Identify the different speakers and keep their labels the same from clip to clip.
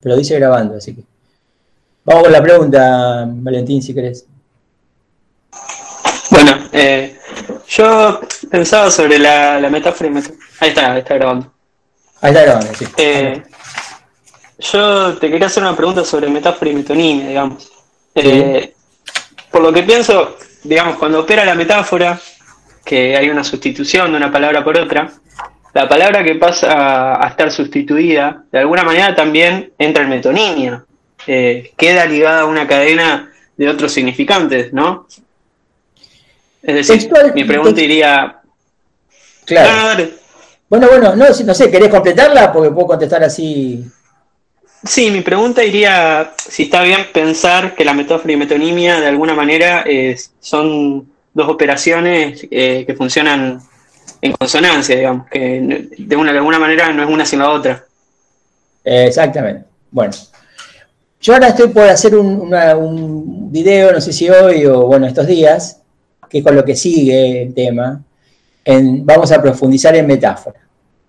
Speaker 1: pero dice grabando, así que. Vamos con la pregunta, Valentín, si querés.
Speaker 2: Bueno, eh, yo pensaba sobre la, metáfora y Ahí está, está grabando.
Speaker 1: Ahí está grabando, sí.
Speaker 2: Eh, yo te quería hacer una pregunta sobre metáfora y metonimia, digamos. Eh, por lo que pienso, digamos, cuando opera la metáfora, que hay una sustitución de una palabra por otra, la palabra que pasa a estar sustituida, de alguna manera también entra en metonimia. Eh, queda ligada a una cadena de otros significantes, ¿no? Es decir, mi pregunta iría...
Speaker 1: Claro. bueno, bueno, no, no sé, ¿querés completarla? Porque puedo contestar así.
Speaker 2: Sí, mi pregunta iría si está bien pensar que la metáfora y metonimia de alguna manera son dos operaciones eh, que funcionan en consonancia, digamos, que de, una, de alguna manera no es una sin la otra.
Speaker 1: exactamente. Bueno, yo ahora estoy por hacer un, un, video, no sé si hoy o bueno, estos días, que es con lo que sigue el tema. Vamos a profundizar en metáfora.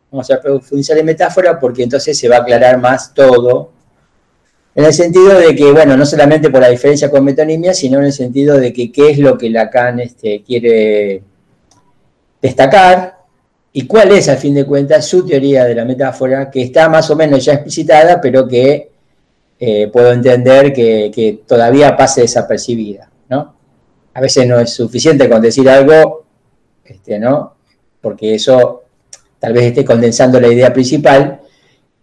Speaker 1: Vamos a profundizar en metáfora porque entonces se va a aclarar más todo. En el sentido de que, bueno, no solamente por la diferencia con metonimia, sino en el sentido de que qué es lo que Lacan este, quiere destacar y cuál es, al fin de cuentas, su teoría de la metáfora, que está más o menos ya explicitada, pero que eh, puedo entender que, todavía pase desapercibida, ¿no? A veces no es suficiente con decir algo, este, ¿no? Porque eso tal vez esté condensando la idea principal,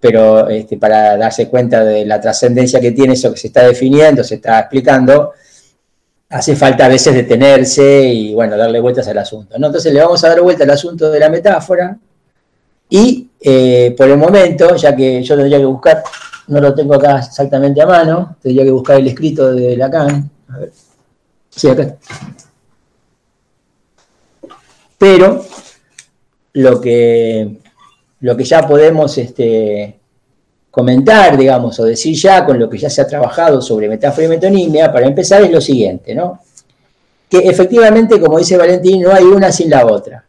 Speaker 1: pero este, para darse cuenta de la trascendencia que tiene eso que se está definiendo, se está explicando, hace falta a veces detenerse y, bueno, darle vueltas al asunto. ¿no? Entonces le vamos a dar vuelta al asunto de la metáfora y eh, por el momento, ya que yo tendría que buscar, no lo tengo acá exactamente a mano, tendría que buscar el escrito de Lacan. A ver. Sí, acá. Pero lo que, lo que ya podemos este, comentar, digamos, o decir ya con lo que ya se ha trabajado sobre metáfora y metonimia, para empezar es lo siguiente, ¿no? Que efectivamente, como dice Valentín, no hay una sin la otra.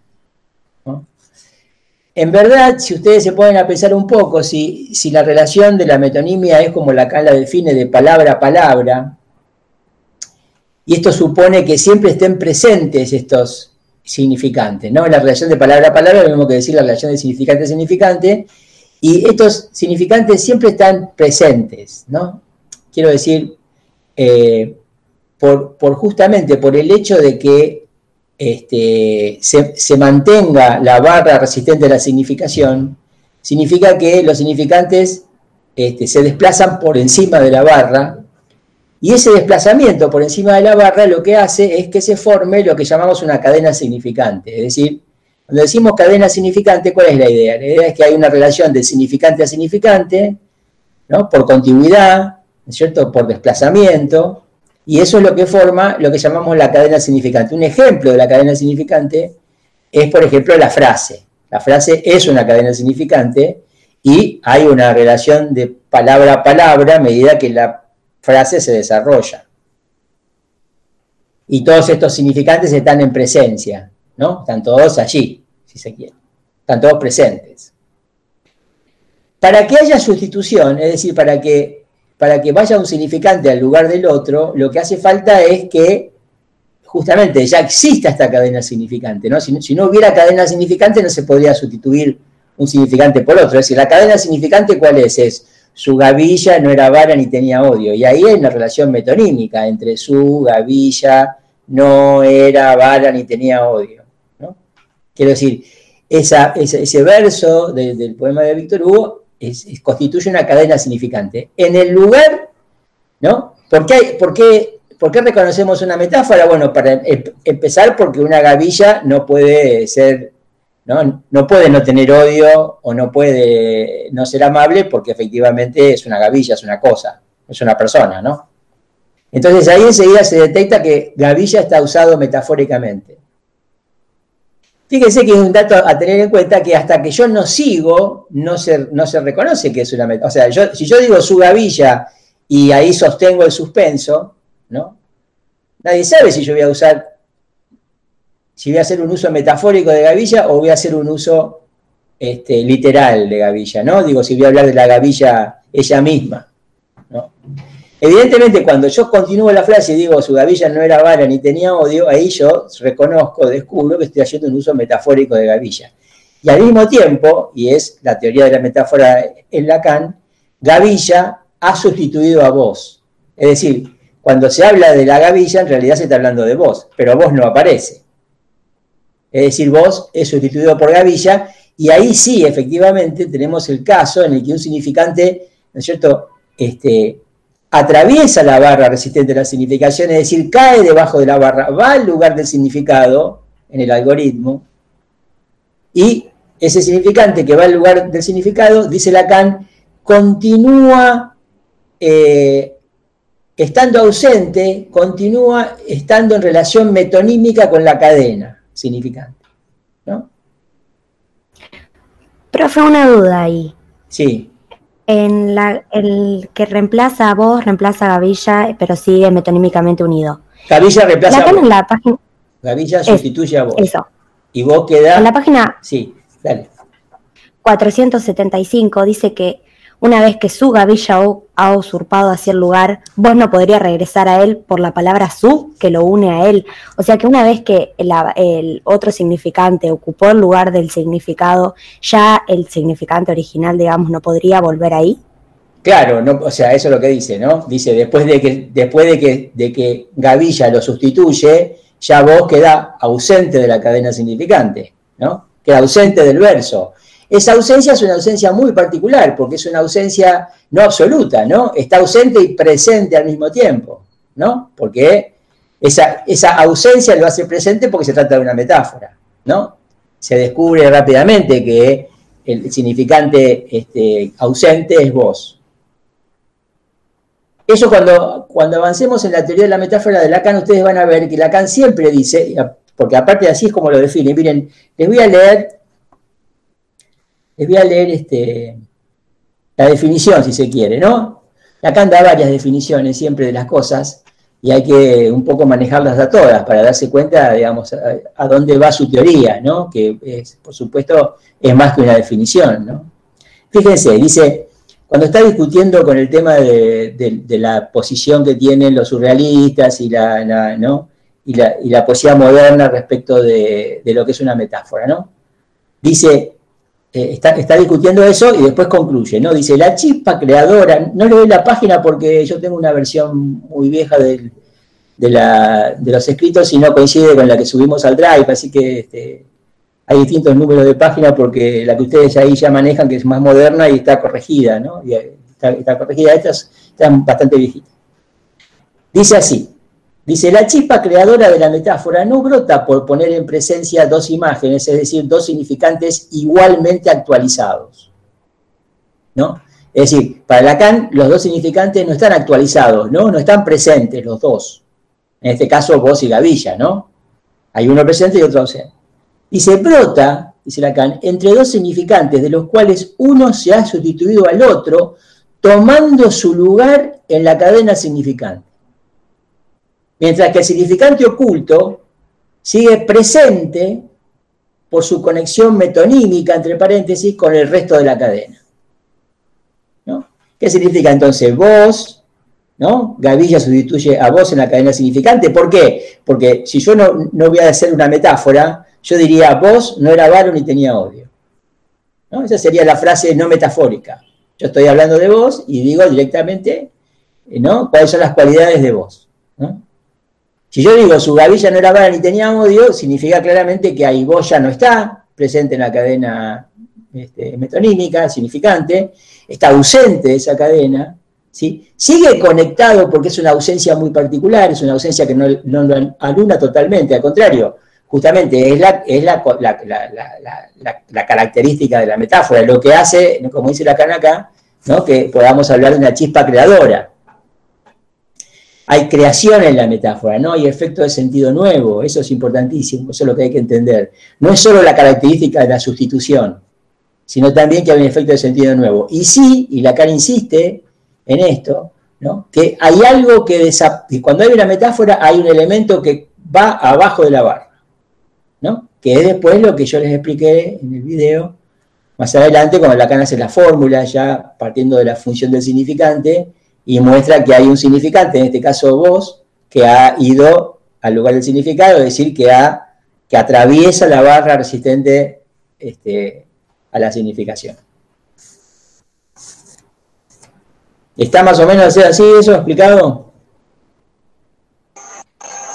Speaker 1: En verdad, si ustedes se ponen a pensar un poco, si, si la relación de la metonimia es como la la define de palabra a palabra, y esto supone que siempre estén presentes estos significantes, ¿no? La relación de palabra a palabra lo mismo que decir la relación de significante a significante, y estos significantes siempre están presentes, ¿no? Quiero decir, eh, por, justamente por el hecho de que este, se, mantenga la barra resistente a la significación, significa que los significantes este, se desplazan por encima de la barra, y ese desplazamiento por encima de la barra lo que hace es que se forme lo que llamamos una cadena significante, es decir, cuando decimos cadena significante, ¿cuál es la idea? La idea es que hay una relación de significante a significante, ¿no? por continuidad, ¿no es cierto? por desplazamiento, y eso es lo que forma lo que llamamos la cadena significante. Un ejemplo de la cadena significante es, por ejemplo, la frase. La frase es una cadena significante y hay una relación de palabra a palabra a medida que la frase se desarrolla. Y todos estos significantes están en presencia. ¿no? Están todos allí, si se quiere. Están todos presentes. Para que haya sustitución, es decir, para que, para que vaya un significante al lugar del otro, lo que hace falta es que justamente ya exista esta cadena significante, ¿no? Si, no hubiera cadena significante no se podría sustituir un significante por otro. Es decir, la cadena significante ¿cuál es? Es su gavilla no era vara ni tenía odio. Y ahí hay una relación metonímica entre su gavilla no era vara ni tenía odio. Quiero decir, ese, verso del poema de Víctor Hugo constituye una cadena significante. En el lugar, ¿no? ¿Por qué, reconocemos una metáfora? Bueno, para em, empezar, porque una gavilla no puede ser, ¿no? no puede no tener odio o no puede no ser amable porque efectivamente es una gavilla, es una cosa, es una persona, ¿no? Entonces ahí enseguida se detecta que gavilla está usado metafóricamente. Fíjense que es un dato a tener en cuenta que hasta que yo no sigo, no se, no se reconoce que es una metáfora. O sea, yo, si yo digo su gavilla y ahí sostengo el suspenso, ¿no? Nadie sabe si yo voy a usar, si voy a hacer un uso metafórico de gavilla o voy a hacer un uso este, literal de gavilla, ¿no? Digo, si voy a hablar de la gavilla ella misma. Evidentemente, cuando yo continúo la frase y digo su gavilla no era vara ni tenía odio, ahí yo reconozco, descubro que estoy haciendo un uso metafórico de gavilla. Y al mismo tiempo, y es la teoría de la metáfora en Lacan, gavilla ha sustituido a vos. Es decir, cuando se habla de la gavilla, en realidad se está hablando de vos, pero vos no aparece. Es decir, vos es sustituido por gavilla, y ahí sí, efectivamente, tenemos el caso en el que un significante, ¿no es cierto?, este, atraviesa la barra resistente a la significación, es decir, cae debajo de la barra, va al lugar del significado en el algoritmo, y ese significante que va al lugar del significado, dice Lacan, continúa eh, estando ausente, continúa estando en relación metonímica con la cadena significante. ¿no?
Speaker 3: Profe, una duda ahí.
Speaker 1: Sí
Speaker 3: en la, el que reemplaza a vos, reemplaza a Gavilla, pero sigue metonímicamente unido.
Speaker 1: Gavilla reemplaza a vos.
Speaker 3: En la página,
Speaker 1: Gavilla sustituye a vos.
Speaker 3: Eso.
Speaker 1: Y vos queda.
Speaker 3: En la página.
Speaker 1: Sí, dale.
Speaker 3: 475 dice que una vez que su gavilla ha usurpado hacia el lugar, vos no podrías regresar a él por la palabra su que lo une a él. O sea que una vez que el otro significante ocupó el lugar del significado, ya el significante original, digamos, no podría volver ahí.
Speaker 1: Claro, no, o sea, eso es lo que dice, ¿no? Dice, después de que, después de que, de que Gavilla lo sustituye, ya vos queda ausente de la cadena significante, ¿no? Queda ausente del verso. Esa ausencia es una ausencia muy particular, porque es una ausencia no absoluta, ¿no? Está ausente y presente al mismo tiempo, ¿no? Porque esa, esa ausencia lo hace presente porque se trata de una metáfora, ¿no? Se descubre rápidamente que el significante este, ausente es vos. Eso cuando, cuando avancemos en la teoría de la metáfora de Lacan, ustedes van a ver que Lacan siempre dice, porque aparte así es como lo define, miren, les voy a leer les voy a leer este, la definición, si se quiere, ¿no? Lacan da varias definiciones siempre de las cosas y hay que un poco manejarlas a todas para darse cuenta, digamos, a, dónde va su teoría, ¿no? Que, por supuesto, es más que una definición, ¿no? Fíjense, dice, cuando está discutiendo con el tema de, la posición que tienen los surrealistas y la, ¿no? y la, poesía moderna respecto de, de, lo que es una metáfora, ¿no? Dice, eh, está, discutiendo eso y después concluye, ¿no? Dice, la chispa creadora, no le doy la página porque yo tengo una versión muy vieja de, los escritos y no coincide con la que subimos al Drive, así que este, hay distintos números de página porque la que ustedes ahí ya manejan, que es más moderna y está corregida, ¿no? Y está, corregida, estas están bastante viejitas. Dice así, Dice, la chispa creadora de la metáfora no brota por poner en presencia dos imágenes, es decir, dos significantes igualmente actualizados. ¿No? Es decir, para Lacan los dos significantes no están actualizados, ¿no? No están presentes los dos. En este caso, vos y Gavilla, ¿no? Hay uno presente y otro ausente. Y se brota, dice Lacan, entre dos significantes de los cuales uno se ha sustituido al otro, tomando su lugar en la cadena significante mientras que el significante oculto sigue presente por su conexión metonímica, entre paréntesis, con el resto de la cadena. ¿Qué significa entonces vos? ¿no? Gavilla sustituye a vos en la cadena significante. ¿Por qué? Porque si yo no, voy a hacer una metáfora, yo diría vos no era varón ni tenía odio. Esa sería la frase no metafórica. Yo estoy hablando de vos y digo directamente ¿no? cuáles son las cualidades de vos. ¿no? Si yo digo su gavilla no era vara ni tenía odio, significa claramente que ahí vos ya no está presente en la cadena este, metonímica, significante, está ausente de esa cadena, ¿sí? sigue conectado porque es una ausencia muy particular, es una ausencia que no, lo aluna totalmente, al contrario, justamente es, la, es la, la, característica de la metáfora, lo que hace, como dice la acá, ¿no? que podamos hablar de una chispa creadora hay creación en la metáfora, ¿no? Hay efecto de sentido nuevo, eso es importantísimo, eso es lo que hay que entender. No es solo la característica de la sustitución, sino también que hay un efecto de sentido nuevo. Y sí, y Lacan insiste en esto, ¿no? que hay algo que, cuando hay una metáfora hay un elemento que va abajo de la barra, ¿no? que es después lo que yo les expliqué en el video más adelante, cuando Lacan hace la fórmula, ya partiendo de la función del significante, y muestra que hay un significante, en este caso vos, que ha ido al lugar del significado, es decir, que, ha, que atraviesa la barra resistente este, a la significación. ¿Está más o menos así eso explicado?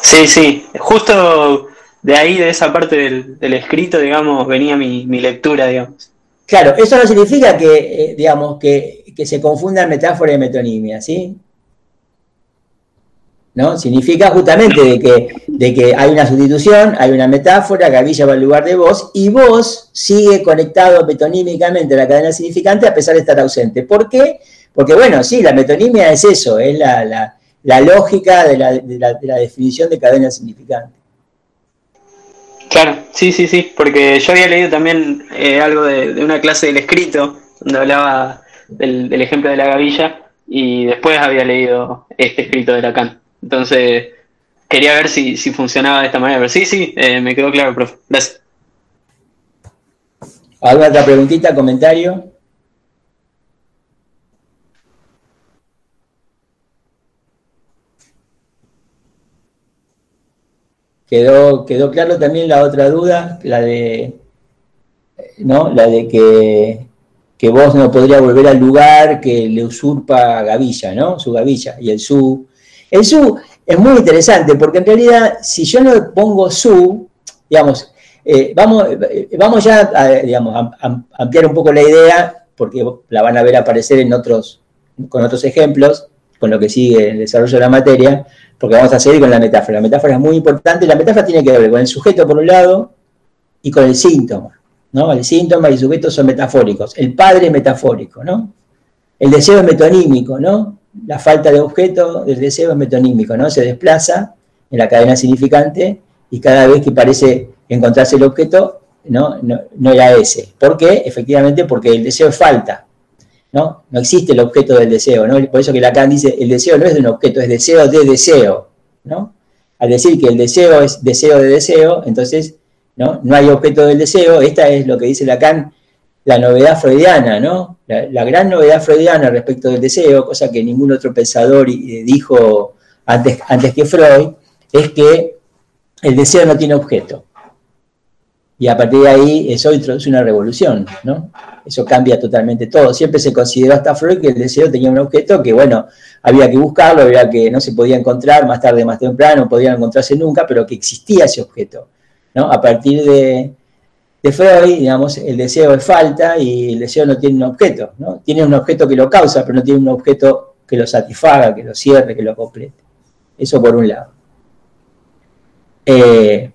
Speaker 2: Sí, sí, justo de ahí, de esa parte del, escrito, digamos, venía mi, lectura, digamos.
Speaker 1: Claro, eso no significa que, eh, digamos, que, que se confunda metáfora y metonimia, ¿sí? ¿no? Significa justamente de que, de que hay una sustitución, hay una metáfora, Gavilla va al lugar de vos, y vos sigue conectado metonímicamente a la cadena significante a pesar de estar ausente. ¿Por qué? Porque, bueno, sí, la metonimia es eso, es la, lógica de la, definición de cadena significante.
Speaker 2: Claro, sí, sí, sí, porque yo había leído también eh, algo de, una clase del escrito, donde hablaba del, ejemplo de la gavilla, y después había leído este escrito de Lacan. Entonces, quería ver si, funcionaba de esta manera. Pero sí, sí, eh, me quedó claro, profe. Gracias.
Speaker 1: ¿Alguna otra preguntita, comentario? Quedó, quedó claro también la otra duda, la de, ¿no? La de que, que vos no podría volver al lugar que le usurpa Gavilla, ¿no? Su Gavilla. Y el su el su es muy interesante porque en realidad si yo no pongo su, digamos, eh, vamos, eh, vamos ya a, digamos, ampliar un poco la idea porque la van a ver aparecer en otros, con otros ejemplos, con lo que sigue el desarrollo de la materia, porque vamos a seguir con la metáfora. La metáfora es muy importante. La metáfora tiene que ver con el sujeto por un lado y con el síntoma. ¿No? El síntoma y el sujeto son metafóricos. El padre es metafórico, ¿no? El deseo es metonímico, ¿no? la falta de objeto del deseo es metonímico, ¿no? Se desplaza en la cadena significante y cada vez que parece encontrarse el objeto, no, no, era ese. ¿Por qué? Efectivamente porque el deseo es falta, ¿no? No existe el objeto del deseo, ¿no? Por eso que Lacan dice, el deseo no es de un objeto, es deseo de deseo, ¿no? Al decir que el deseo es deseo de deseo, entonces, ¿no? No hay objeto del deseo, esta es lo que dice Lacan, la novedad freudiana, ¿no? La, gran novedad freudiana respecto del deseo, cosa que ningún otro pensador eh, dijo antes, antes que Freud, es que el deseo no tiene objeto. Y a partir de ahí eso introduce una revolución, ¿no? Eso cambia totalmente todo. Siempre se consideró hasta Freud que el deseo tenía un objeto que, bueno, había que buscarlo, había que no se podía encontrar más tarde, más temprano, no podía encontrarse nunca, pero que existía ese objeto, ¿no? A partir de, de Freud, digamos, el deseo es falta y el deseo no tiene un objeto, ¿no? Tiene un objeto que lo causa, pero no tiene un objeto que lo satisfaga, que lo cierre, que lo complete. Eso por un lado. Eh,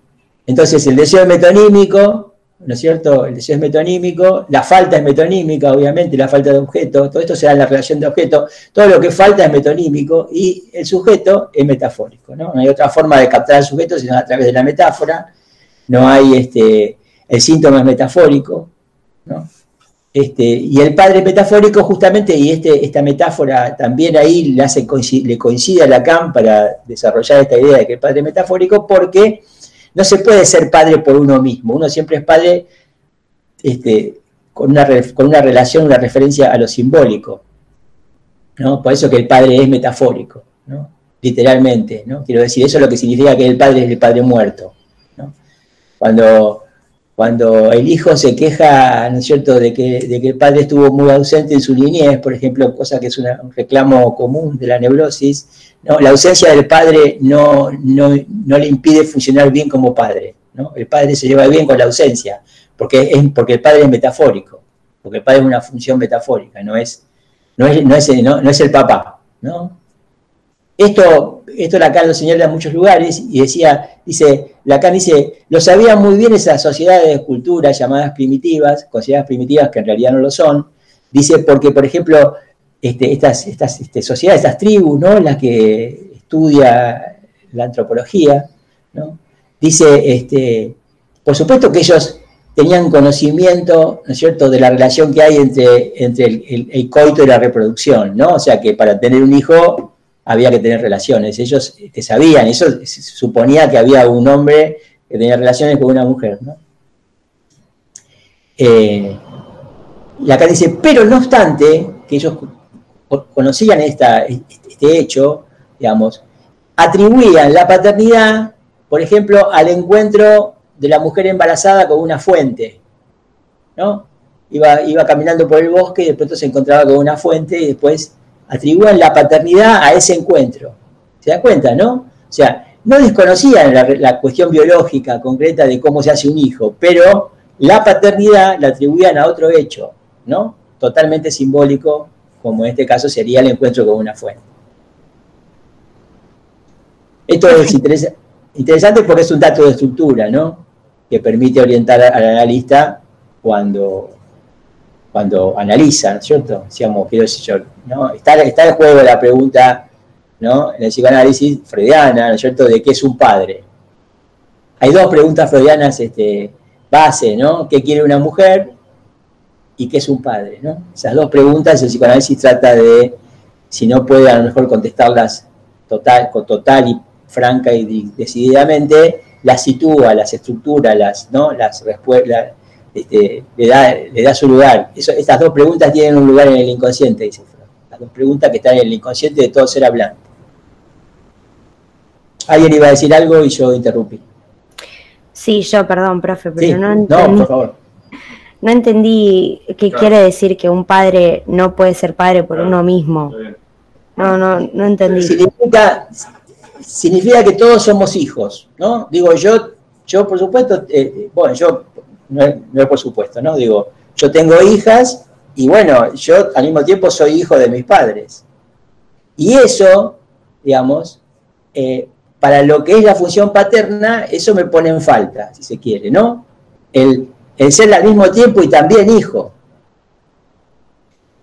Speaker 1: entonces, el deseo es metonímico, ¿no es cierto? El deseo es metonímico, la falta es metonímica, obviamente, la falta de objeto, todo esto se da en la relación de objeto, todo lo que falta es metonímico y el sujeto es metafórico, ¿no? No hay otra forma de captar al sujeto sino a través de la metáfora, no hay este, el síntoma es metafórico, ¿no? Este, y el padre metafórico justamente, y este, esta metáfora también ahí le, hace, le coincide a Lacan para desarrollar esta idea de que el padre metafórico, porque no se puede ser padre por uno mismo, uno siempre es padre este, con, una, con una relación, una referencia a lo simbólico. ¿no? Por eso que el padre es metafórico, ¿no? literalmente. ¿no? Quiero decir, eso es lo que significa que el padre es el padre muerto. ¿No? Cuando cuando el hijo se queja, ¿no es cierto?, de que, de que el padre estuvo muy ausente en su niñez, por ejemplo, cosa que es un reclamo común de la neurosis, ¿no? la ausencia del padre no, no, le impide funcionar bien como padre. ¿no? El padre se lleva bien con la ausencia, porque, es, porque el padre es metafórico, porque el padre es una función metafórica, no es, no es, no es, no es el papá. ¿no? Esto, esto Lacan lo señala en muchos lugares y decía, dice, Lacan dice, lo sabían muy bien esas sociedades de cultura llamadas primitivas, consideradas primitivas que en realidad no lo son, dice, porque por ejemplo, este, estas, estas este, sociedades, estas tribus, ¿no? Las que estudia la antropología, ¿no? Dice, este, por supuesto que ellos tenían conocimiento, ¿no es cierto?, de la relación que hay entre, entre el, el coito y la reproducción, ¿no? O sea que para tener un hijo había que tener relaciones. Ellos este, sabían, eso suponía que había un hombre que tenía relaciones con una mujer. ¿no? Eh, acá dice, pero no obstante, que ellos conocían este hecho, digamos, atribuían la paternidad, por ejemplo, al encuentro de la mujer embarazada con una fuente, ¿no? Iba, iba caminando por el bosque y de pronto se encontraba con una fuente y después atribuían la paternidad a ese encuentro. ¿Se da cuenta, no? O sea, no desconocían la, cuestión biológica concreta de cómo se hace un hijo, pero la paternidad la atribuían a otro hecho, ¿no? Totalmente simbólico, como en este caso sería el encuentro con una fuente. Esto es interesante porque es un dato de estructura, ¿no? Que permite orientar al analista cuando, cuando analiza, ¿no es cierto? Decíamos, quiero decir ¿no? Está, está en juego la pregunta ¿no? en el psicoanálisis freudiana, ¿no es cierto?, de qué es un padre. Hay dos preguntas freudianas este, base, ¿no? ¿Qué quiere una mujer y qué es un padre? ¿no? Esas dos preguntas el psicoanálisis trata de, si no puede a lo mejor contestarlas total, total y franca y decididamente, las sitúa, las estructura, las, ¿no? las respuestas, este, le, da, le da su lugar. estas dos preguntas tienen un lugar en el inconsciente, dice Freud. Las dos preguntas que están en el inconsciente de todo ser hablante. Alguien iba a decir algo y yo interrumpí.
Speaker 3: Sí, yo, perdón, profe, pero no entendí. No, por favor. No entendí qué quiere decir que un padre no puede ser padre por uno mismo. No, no, no entendí.
Speaker 1: Significa, que todos somos hijos, ¿no? Digo, yo, yo por supuesto, eh, bueno, yo, no es, por supuesto, ¿no? Digo, yo tengo hijas y bueno, yo al mismo tiempo soy hijo de mis padres. Y eso, digamos, eh, para lo que es la función paterna, eso me pone en falta, si se quiere, ¿no? El, ser al mismo tiempo y también hijo.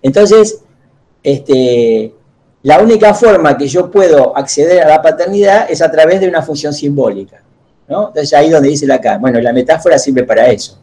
Speaker 1: Entonces, este, la única forma que yo puedo acceder a la paternidad es a través de una función simbólica. ¿No? Entonces ahí donde dice la acá, bueno, la metáfora sirve para eso.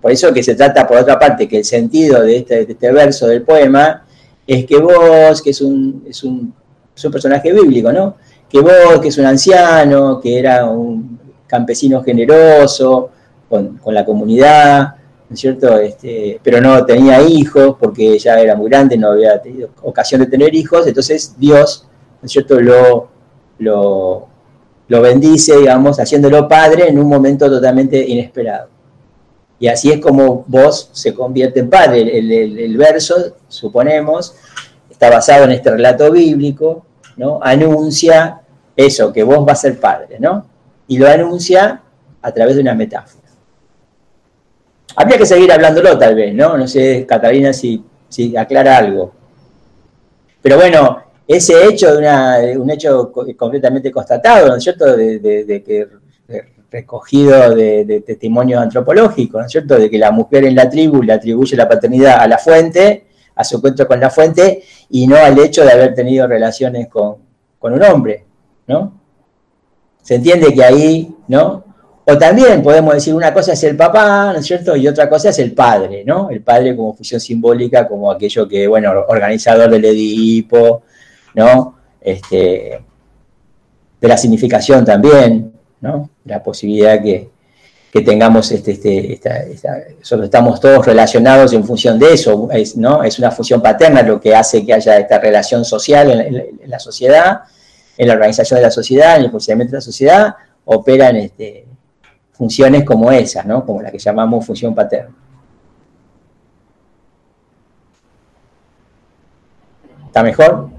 Speaker 1: Por eso que se trata, por otra parte, que el sentido de este, este verso del poema es que vos, que es un, es un, es un personaje bíblico, ¿no? que vos, que es un anciano, que era un campesino generoso con, la comunidad, ¿no es cierto? Este, pero no tenía hijos porque ya era muy grande, no había tenido ocasión de tener hijos, entonces Dios, ¿no es cierto?, lo, lo, bendice, digamos, haciéndolo padre en un momento totalmente inesperado. Y así es como vos se convierte en padre. el verso, suponemos, está basado en este relato bíblico, ¿no? Anuncia eso, que vos vas a ser padre, ¿no? Y lo anuncia a través de una metáfora. Habría que seguir hablándolo tal vez, ¿no? No sé, Catalina, si, si aclara algo. Pero bueno, ese hecho de, un hecho completamente constatado, ¿no es cierto?, de, que recogido de, testimonio antropológico, ¿no es cierto?, de que la mujer en la tribu le atribuye la paternidad a la fuente, a su encuentro con la fuente, y no al hecho de haber tenido relaciones con, un hombre, ¿no? Se entiende que ahí, ¿no? O también podemos decir una cosa es el papá, ¿no es cierto? Y otra cosa es el padre, ¿no? El padre como función simbólica, como aquello que, bueno, organizador del Edipo, ¿no? Este, de la significación también, ¿no? La posibilidad que, que tengamos este, este estamos todos relacionados en función de eso, es, ¿no? es una función paterna lo que hace que haya esta relación social en, la sociedad, en la organización de la sociedad, en el funcionamiento de la sociedad, operan este, funciones como esas, ¿no? como la que llamamos función paterna. ¿Está mejor?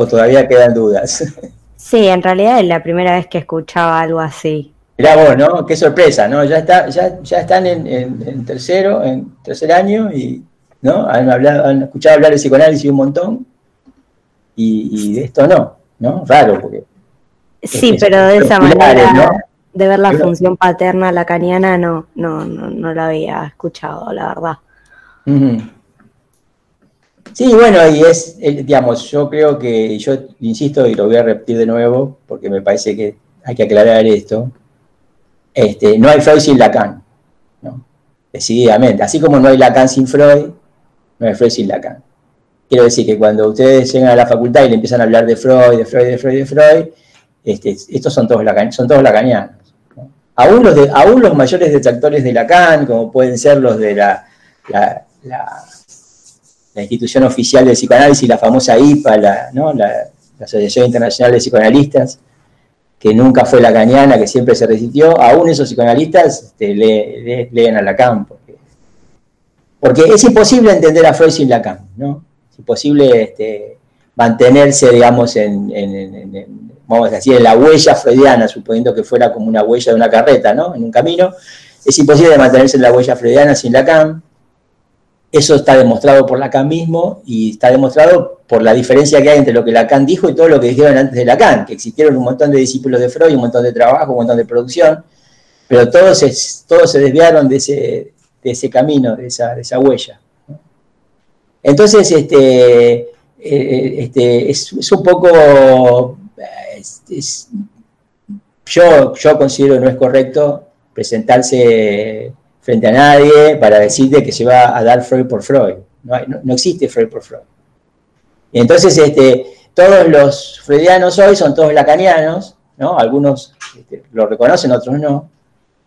Speaker 1: ¿O todavía quedan dudas?
Speaker 3: Sí, en realidad es la primera vez que escuchaba algo así.
Speaker 1: Mirá vos, ¿no? Qué sorpresa, ¿no? Ya, está, ya, ya están en, tercero, en tercer año y, ¿no? Han, hablado, han escuchado hablar de psicoanálisis un montón y, de esto no, ¿no? Raro, porque...
Speaker 3: Sí, pero de esa manera, de ver la función paterna lacaniana, no, no, no, no la había escuchado, la verdad.
Speaker 1: Sí, bueno, y es, digamos, yo creo que, yo insisto y lo voy a repetir de nuevo, porque me parece que hay que aclarar esto, este, no hay Freud sin Lacan, decididamente. Así como no hay Lacan sin Freud, no hay Freud sin Lacan. Quiero decir que cuando ustedes llegan a la facultad y le empiezan a hablar de Freud, de Freud, de Freud, de Freud, este, estos son todos, son todos lacanianos. Aún, los aún los mayores detractores de Lacan, como pueden ser los de la, la, institución oficial del psicoanálisis, la famosa IPA, la, la, Asociación Internacional de Psicoanalistas, que nunca fue la cañana, que siempre se resistió, aún esos psicoanalistas este, leen a Lacan. Porque, porque, es imposible entender a Freud sin Lacan, ¿no? Es imposible este, mantenerse, digamos, en, vamos a decir, en la huella freudiana, suponiendo que fuera como una huella de una carreta, ¿no? En un camino. Es imposible mantenerse en la huella freudiana sin Lacan. Eso está demostrado por Lacan mismo y está demostrado por la diferencia que hay entre lo que Lacan dijo y todo lo que dijeron antes de Lacan, que existieron un montón de discípulos de Freud, un montón de trabajo, un montón de producción, pero todos se, todos se desviaron de ese, de ese camino, de esa, de esa huella. Entonces, este, eh, este, es, un poco, yo, yo considero no es correcto presentarse frente a nadie para decirte que se va a dar Freud por Freud. No, existe Freud por Freud. Y entonces este, todos los freudianos hoy son todos lacanianos, ¿no? Algunos este, lo reconocen, otros no.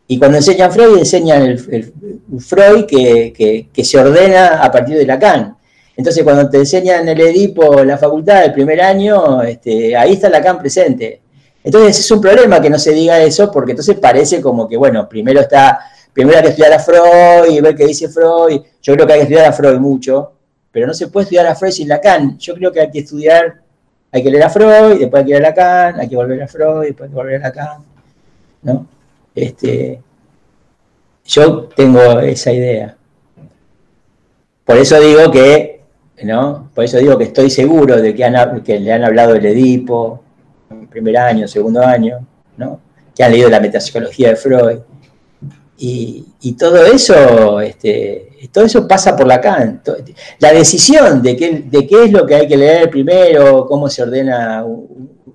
Speaker 1: Y cuando enseñan Freud, enseñan el, Freud que, se ordena a partir de Lacan. Entonces, cuando te enseñan el Edipo en la facultad del primer año, este, ahí está Lacan presente. Entonces, es un problema que no se diga eso, porque entonces parece como que, bueno, primero está primero hay que estudiar a Freud y ver qué dice Freud. Yo creo que hay que estudiar a Freud mucho, pero no se puede estudiar a Freud sin Lacan. Yo creo que hay que estudiar, hay que leer a Freud, después hay que leer a Lacan, hay que volver a Freud, después hay que volver a Lacan. ¿no? Este, yo tengo esa idea. Por eso digo que, ¿no? Por eso digo que estoy seguro de que, le han hablado del Edipo, primer año, segundo año, ¿no? Que han leído la metapsicología de Freud y, todo eso, este, todo eso pasa por Lacan. La decisión de qué, de qué es lo que hay que leer primero, cómo se ordena,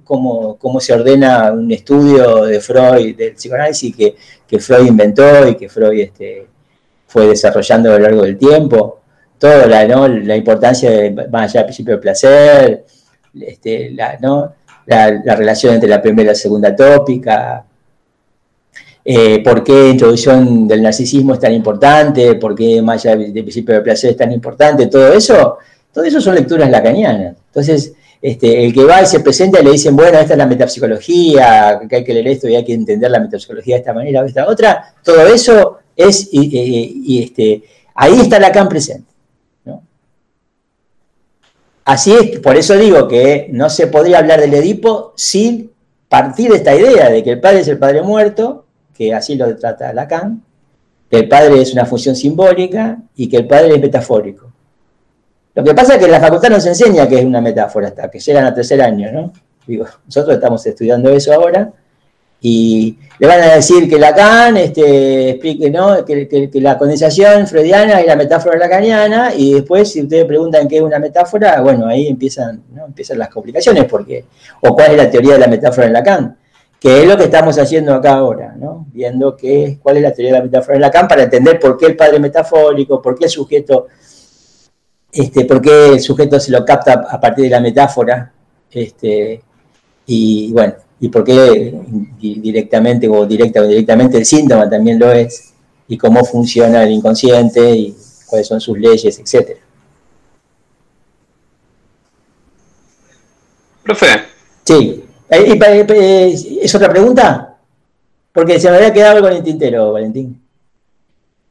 Speaker 1: cómo, cómo se ordena un estudio de Freud, del psicoanálisis que, que Freud inventó y que Freud este, fue desarrollando a lo largo del tiempo. Toda la, ¿no? la importancia de, más allá del principio del placer, este, la, ¿no? la, la relación entre la primera y la segunda tópica, eh, por qué introducción del narcisismo es tan importante, por qué Maya de principio de placer es tan importante, todo eso, todo eso son lecturas lacanianas. Entonces, este, el que va y se presenta y le dicen, bueno, esta es la metapsicología, que hay que leer esto y hay que entender la metapsicología de esta manera o de esta otra, todo eso es, y, este, ahí está Lacan presente. Así es, por eso digo que no se podría hablar del Edipo sin partir de esta idea de que el padre es el padre muerto, que así lo trata Lacan, que el padre es una función simbólica y que el padre es metafórico. Lo que pasa es que la facultad nos enseña que es una metáfora hasta que llegan a tercer año, ¿no? Digo, nosotros estamos estudiando eso ahora y le van a decir que Lacan este, explique, ¿no? Que, la condensación freudiana es la metáfora lacaniana y después si ustedes preguntan qué es una metáfora, bueno, ahí empiezan, ¿no? empiezan las complicaciones porque, o cuál es la teoría de la metáfora en Lacan que es lo que estamos haciendo acá ahora, ¿no? viendo qué, cuál es la teoría de la metáfora de Lacan para entender por qué el padre metafórico, por qué el sujeto, este, por qué el sujeto se lo capta a partir de la metáfora, este, y bueno, y por qué directamente o directa o indirectamente el síntoma también lo es, y cómo funciona el inconsciente, y cuáles son sus leyes, etc.
Speaker 2: Profe.
Speaker 1: Sí. Eh, eh, ¿Es otra pregunta? Porque se me había quedado algo en el tintero, Valentín.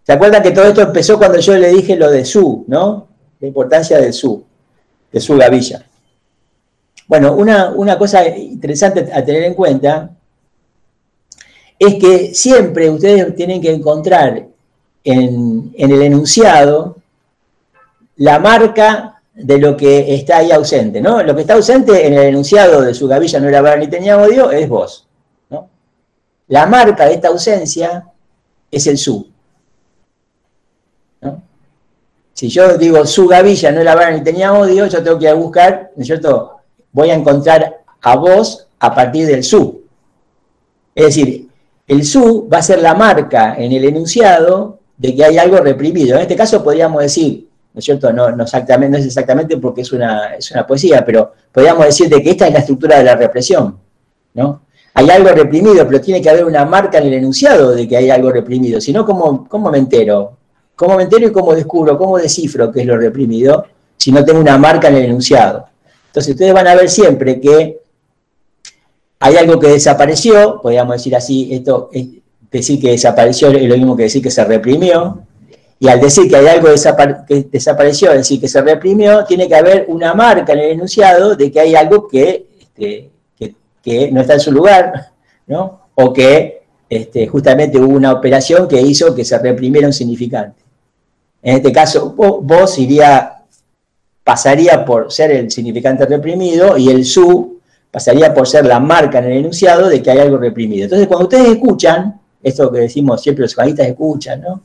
Speaker 1: ¿Se acuerdan que todo esto empezó cuando yo le dije lo de su, ¿no? La importancia del su, de su gavilla. Bueno, una, cosa interesante a tener en cuenta es que siempre ustedes tienen que encontrar en, en el enunciado la marca de lo que está ahí ausente, ¿no? Lo que está ausente en el enunciado de su gavilla no era para ni tenía odio es vos, ¿no? La marca de esta ausencia es el su. Si yo digo su gavilla no era para ni tenía odio, yo tengo que buscar, ¿no es cierto? Voy a encontrar a vos a partir del su. Es decir, el su va a ser la marca en el enunciado de que hay algo reprimido. En este caso podríamos decir, ¿no es cierto? No, exactamente, es exactamente porque es una, es una poesía, pero podríamos decir que esta es la estructura de la represión, ¿no? Hay algo reprimido, pero tiene que haber una marca en el enunciado de que hay algo reprimido, si no, ¿cómo, me entero? ¿Cómo me entero y cómo descubro, cómo descifro qué es lo reprimido? si no tengo una marca en el enunciado. Entonces ustedes van a ver siempre que hay algo que desapareció, podríamos decir así, esto es decir que desapareció es lo mismo que decir que se reprimió, y al decir que hay algo que desapareció, es decir, que se reprimió, tiene que haber una marca en el enunciado de que hay algo que, este, que, no está en su lugar, ¿no? o que este, justamente hubo una operación que hizo que se reprimiera un significante. En este caso, vos iría, pasaría por ser el significante reprimido y el su pasaría por ser la marca en el enunciado de que hay algo reprimido. Entonces, cuando ustedes escuchan, esto que decimos siempre los psicoanalistas escuchan, ¿no?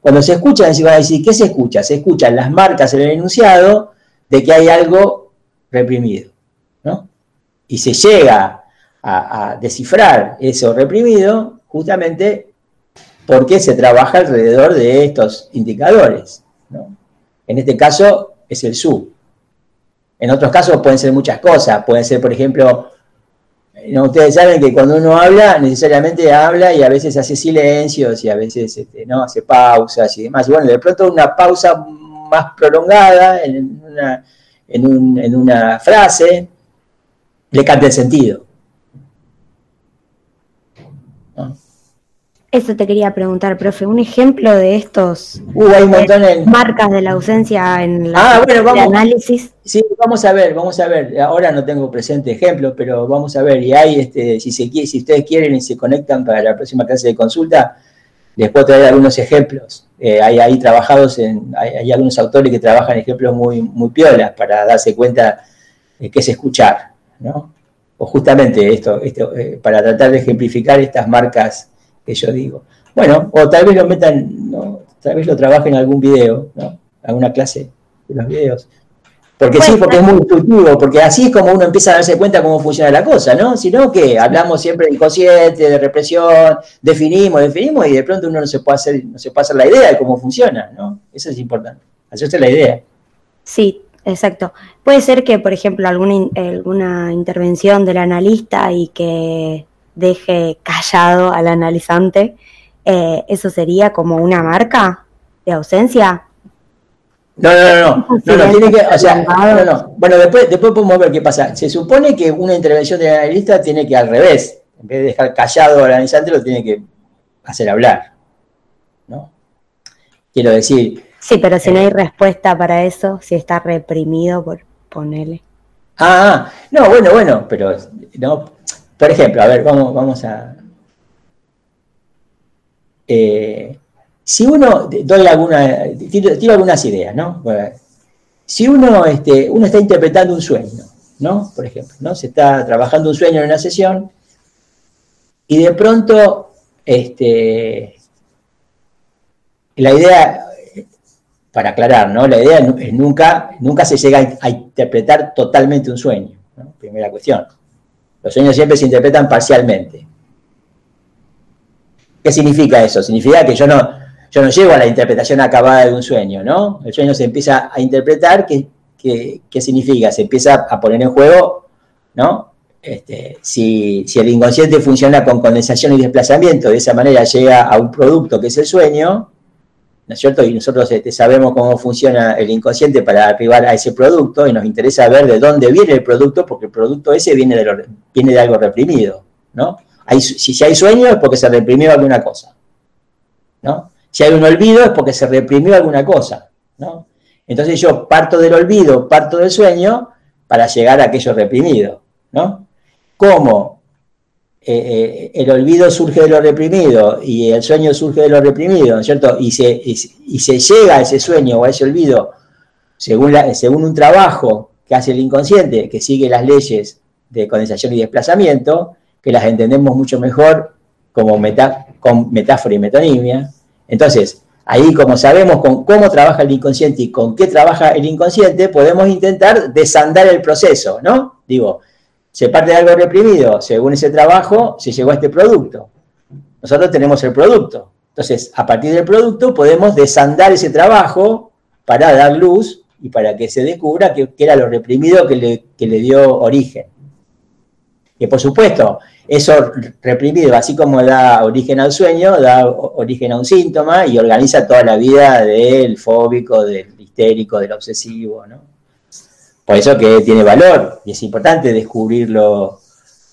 Speaker 1: Cuando se escuchan, se van a decir, ¿qué se escucha? Se escuchan las marcas en el enunciado de que hay algo reprimido, ¿no? Y se llega a, descifrar eso reprimido justamente porque se trabaja alrededor de estos indicadores, ¿no? En este caso es el SU. En otros casos pueden ser muchas cosas, pueden ser, por ejemplo, no, ustedes saben que cuando uno habla, necesariamente habla y a veces hace silencios y a veces este, no hace pausas y demás. Y bueno, de pronto una pausa más prolongada en una, en una frase le cambia el sentido.
Speaker 3: Eso te quería preguntar, profe. Un ejemplo de estos
Speaker 1: uh, hay un
Speaker 3: marcas de la ausencia en la ah, análisis.
Speaker 1: Sí, vamos a ver, vamos a ver. Ahora no tengo presente ejemplos, pero vamos a ver. Y hay, este, si, se, si ustedes quieren y se conectan para la próxima clase de consulta, les puedo traer algunos ejemplos. Eh, hay ahí trabajados, en, hay, algunos autores que trabajan ejemplos muy, muy piolas para darse cuenta de qué es escuchar, ¿no? O justamente esto, esto eh, para tratar de ejemplificar estas marcas que yo digo. Bueno, o tal vez lo metan, ¿no? tal vez lo trabajen en algún video, ¿no? alguna clase de los videos. Porque sí, porque es muy intuitivo, porque así es como uno empieza a darse cuenta cómo funciona la cosa, ¿no? Si no, que hablamos siempre de inconsciente, de represión, definimos, definimos y de pronto uno no se puede hacer, no se puede hacer la idea de cómo funciona, ¿no? Eso es importante, hacerse la idea.
Speaker 3: Sí, exacto. Puede ser que, por ejemplo, alguna, alguna intervención del analista y que deje callado al analizante, eh, ¿eso sería como una marca de ausencia?
Speaker 1: No, no, no, no, no, no tiene que, o sea, no, no. Bueno, después, después podemos ver qué pasa. Se supone que una intervención del analista tiene que al revés, en vez de dejar callado al analizante, lo tiene que hacer hablar, ¿no? Quiero decir...
Speaker 3: Sí, pero si no hay eh, respuesta para eso, si está reprimido, por ponerle.
Speaker 1: Ah, ah, no, bueno, bueno, pero no, por ejemplo, a ver, vamos, vamos a... Eh, si uno, doy alguna, tiro, algunas ideas, ¿no? si uno, este, uno está interpretando un sueño, ¿no? Por ejemplo, ¿no? Se está trabajando un sueño en una sesión y de pronto, este, la idea, para aclarar, ¿no? La idea es nunca, nunca se llega a interpretar totalmente un sueño, ¿no? Primera cuestión. Los sueños siempre se interpretan parcialmente. ¿Qué significa eso? Significa que yo no, yo no llego a la interpretación acabada de un sueño, ¿no? El sueño se empieza a interpretar, ¿qué, qué, significa? Se empieza a poner en juego, ¿no? Este, si, si, el inconsciente funciona con condensación y desplazamiento, de esa manera llega a un producto que es el sueño, ¿no es cierto? Y nosotros este, sabemos cómo funciona el inconsciente para arribar a ese producto y nos interesa ver de dónde viene el producto, porque el producto ese viene de, viene de algo reprimido, ¿no? si, hay sueño es porque se reprimió alguna cosa, ¿no? Si hay un olvido es porque se reprimió alguna cosa, ¿no? Entonces yo parto del olvido, parto del sueño para llegar a aquello reprimido, ¿no? ¿Cómo? Eh, eh, el olvido surge de lo reprimido y el sueño surge de lo reprimido, ¿no es cierto? Y se, llega a ese sueño o a ese olvido según, según un trabajo que hace el inconsciente, que sigue las leyes de condensación y desplazamiento, que las entendemos mucho mejor como con metáfora y metonimia. Entonces, ahí como sabemos con cómo trabaja el inconsciente y con qué trabaja el inconsciente, podemos intentar desandar el proceso, ¿no? Digo, se parte de algo reprimido, según ese trabajo se llegó a este producto. Nosotros tenemos el producto. Entonces, a partir del producto podemos desandar ese trabajo para dar luz y para que se descubra que, era lo reprimido que le, le dio origen. Y por supuesto, eso reprimido, así como da origen al sueño, da origen a un síntoma y organiza toda la vida del fóbico, del histérico, del obsesivo, ¿no? Por eso que tiene valor y es importante descubrirlo,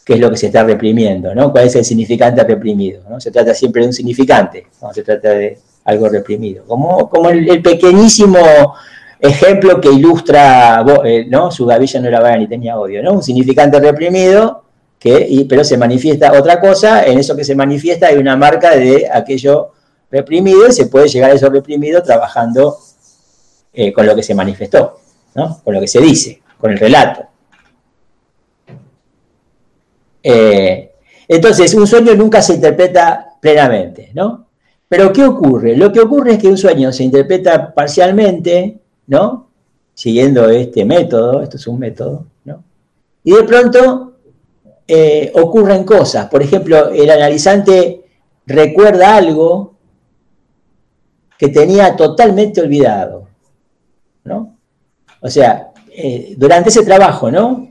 Speaker 1: qué es lo que se está reprimiendo, ¿no? ¿Cuál es el significante reprimido? ¿no? Se trata siempre de un significante, no se trata de algo reprimido. Como, como el, pequeñísimo ejemplo que ilustra, eh, ¿no? Su gavilla no era vaga ni tenía odio, ¿no? Un significante reprimido, que, pero se manifiesta otra cosa, en eso que se manifiesta hay una marca de aquello reprimido y se puede llegar a eso reprimido trabajando eh, con lo que se manifestó, ¿no? Con lo que se dice, con el relato. Eh, entonces, un sueño nunca se interpreta plenamente, ¿no? Pero ¿qué ocurre? Lo que ocurre es que un sueño se interpreta parcialmente, ¿no? Siguiendo este método, esto es un método, ¿no? Y de pronto eh, ocurren cosas. Por ejemplo, el analizante recuerda algo que tenía totalmente olvidado, ¿no? O sea, eh, durante ese trabajo, ¿no?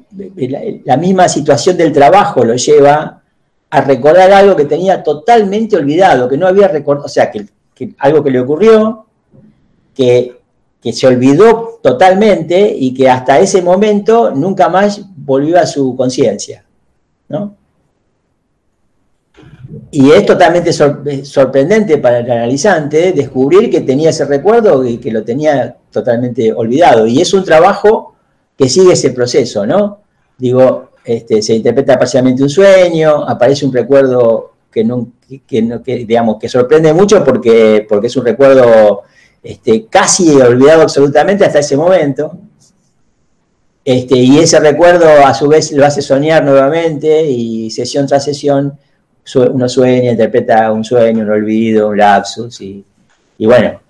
Speaker 1: La, misma situación del trabajo lo lleva a recordar algo que tenía totalmente olvidado, que no había recordado, o sea, que, algo que le ocurrió, que, se olvidó totalmente y que hasta ese momento nunca más volvió a su conciencia. ¿no? Y es totalmente sorprendente para el analizante descubrir que tenía ese recuerdo y que lo tenía totalmente olvidado. Y es un trabajo que sigue ese proceso, ¿no? Digo, este, se interpreta parcialmente un sueño, aparece un recuerdo que, no, digamos, que sorprende mucho porque, porque es un recuerdo este, casi olvidado absolutamente hasta ese momento. Este, y ese recuerdo a su vez lo hace soñar nuevamente y sesión tras sesión uno sueña, interpreta un sueño, un olvido, un lapsus y, bueno,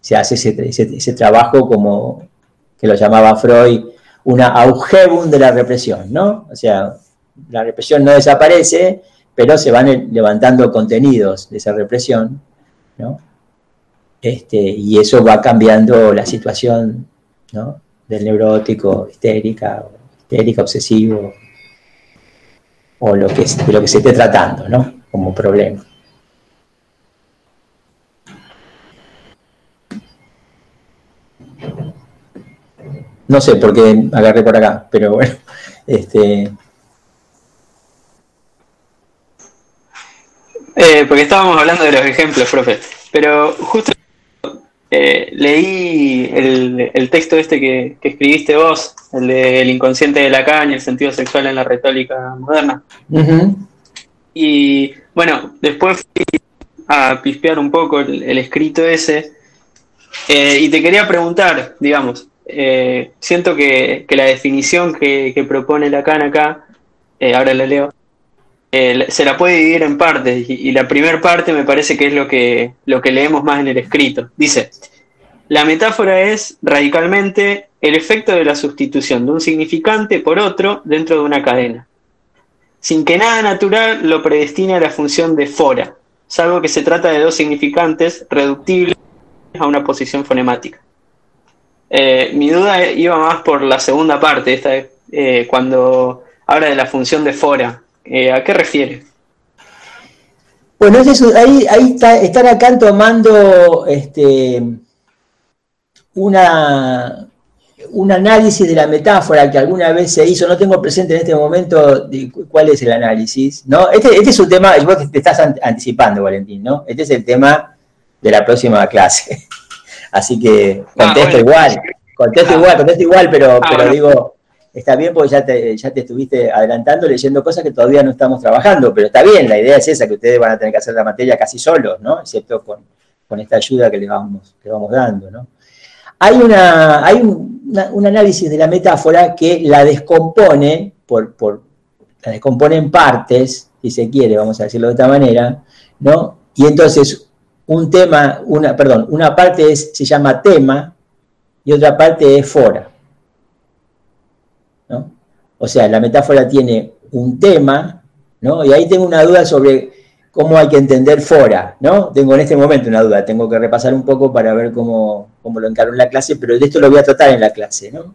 Speaker 1: se hace ese, ese, trabajo como que lo llamaba Freud una augebum de la represión, ¿no? O sea, la represión no desaparece, pero se van levantando contenidos de esa represión, ¿no? Este, y eso va cambiando la situación ¿no? del neurótico, histérica, histérica, obsesivo, o lo que, de lo que se esté tratando, ¿no? Como problema. No sé por qué agarré por acá, pero bueno, este...
Speaker 2: Eh, porque estábamos hablando de los ejemplos, profe. Pero justo eh, leí el, texto este que, escribiste vos, el del inconsciente de Lacan y el sentido sexual en la retórica moderna. Y bueno, después fui a pispear un poco el, escrito ese eh, y te quería preguntar, digamos, eh, siento que, la definición que, propone Lacan acá, ahora la leo, eh, se la puede dividir en partes y, la primera parte me parece que es lo que, lo que leemos más en el escrito. Dice, la metáfora es radicalmente el efecto de la sustitución de un significante por otro dentro de una cadena, sin que nada natural lo predestine a la función de fora, salvo que se trata de dos significantes reductibles a una posición fonemática. Eh, mi duda iba más por la segunda parte, esta, eh, cuando habla de la función de fora. Eh, ¿A qué refiere?
Speaker 1: Bueno, ahí, ahí está, están acá tomando este, una, un análisis de la metáfora que alguna vez se hizo, no tengo presente en este momento cuál es el análisis, ¿no? Este, este es un tema, vos te estás anticipando, Valentín, ¿no? Este es el tema de la próxima clase. Así que ah, contesto igual, contesto ah. igual, contesto igual, pero, ah, pero digo, está bien porque ya te, ya te estuviste adelantando leyendo cosas que todavía no estamos trabajando, pero está bien, la idea es esa, que ustedes van a tener que hacer la materia casi solos, ¿no? Excepto con, esta ayuda que le vamos, que vamos dando, ¿no? Hay, una, hay un, análisis de la metáfora que la descompone, por, por, la descompone en partes, si se quiere, vamos a decirlo de esta manera, ¿no? Y entonces un tema, una, perdón, una parte es, se llama tema y otra parte es fora. O sea, la metáfora tiene un tema, ¿no? Y ahí tengo una duda sobre cómo hay que entender fora, ¿no? Tengo en este momento una duda, tengo que repasar un poco para ver cómo, cómo lo encaro en la clase, pero de esto lo voy a tratar en la clase, ¿no?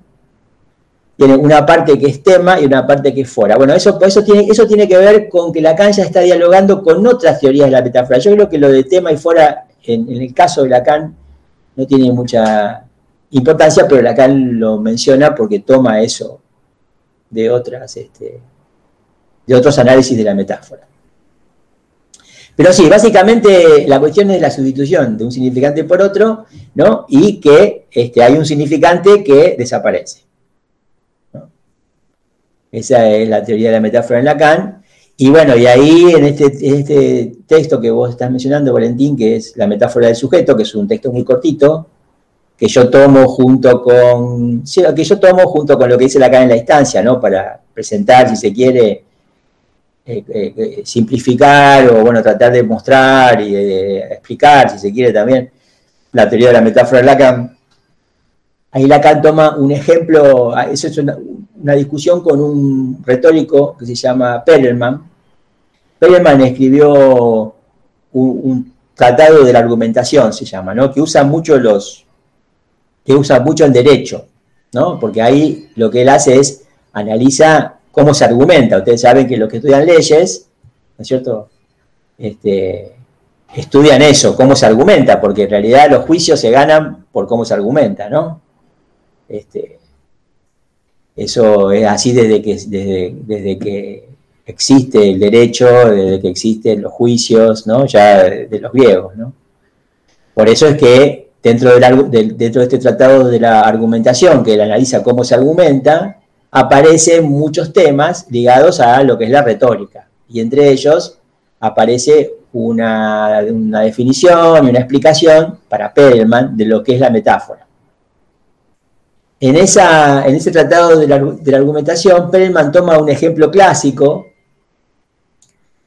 Speaker 1: tiene una parte que es tema y una parte que es fuera. Bueno, eso, eso, tiene, eso tiene que ver con que Lacan ya está dialogando con otras teorías de la metáfora. Yo creo que lo de tema y fuera, en, el caso de Lacan, no tiene mucha, importancia, pero Lacan lo menciona porque toma eso de otras, este, de otros análisis de la metáfora. Pero sí, básicamente la cuestión es la sustitución de un significante por otro, ¿no? Y que este, hay un significante que desaparece. Esa es la teoría de la metáfora en Lacan. Y bueno, y ahí en este, este texto que vos estás mencionando, Valentín, que es la metáfora del sujeto, que es un texto muy cortito, que yo tomo junto con, que yo tomo junto con lo que dice Lacan en la instancia, ¿no? Para presentar, si se quiere, eh, eh, eh, simplificar o bueno, tratar de mostrar y de explicar, si se quiere también, la teoría de la metáfora de Lacan. Ahí Lacan toma un ejemplo, ah, eso es una, discusión con un retórico que se llama Perelman. Perelman escribió un, tratado de la argumentación, se llama, ¿no? que usa mucho los, que usa mucho el derecho, ¿no? porque ahí lo que él hace es analiza cómo se argumenta. Ustedes saben que los que estudian leyes, ¿no es cierto? Este, estudian eso, cómo se argumenta, porque en realidad los juicios se ganan por cómo se argumenta, ¿no? Este, eso es así desde que, desde, que existe el derecho, desde que existen los juicios, ¿no? Ya de, los griegos, ¿no? Por eso es que dentro, del, dentro de este tratado de la argumentación, que él analiza cómo se argumenta, aparecen muchos temas ligados a lo que es la retórica. Y entre ellos aparece una, definición y una explicación para Perelman de lo que es la metáfora. En, esa, en ese tratado de la, argumentación, Perelman toma un ejemplo clásico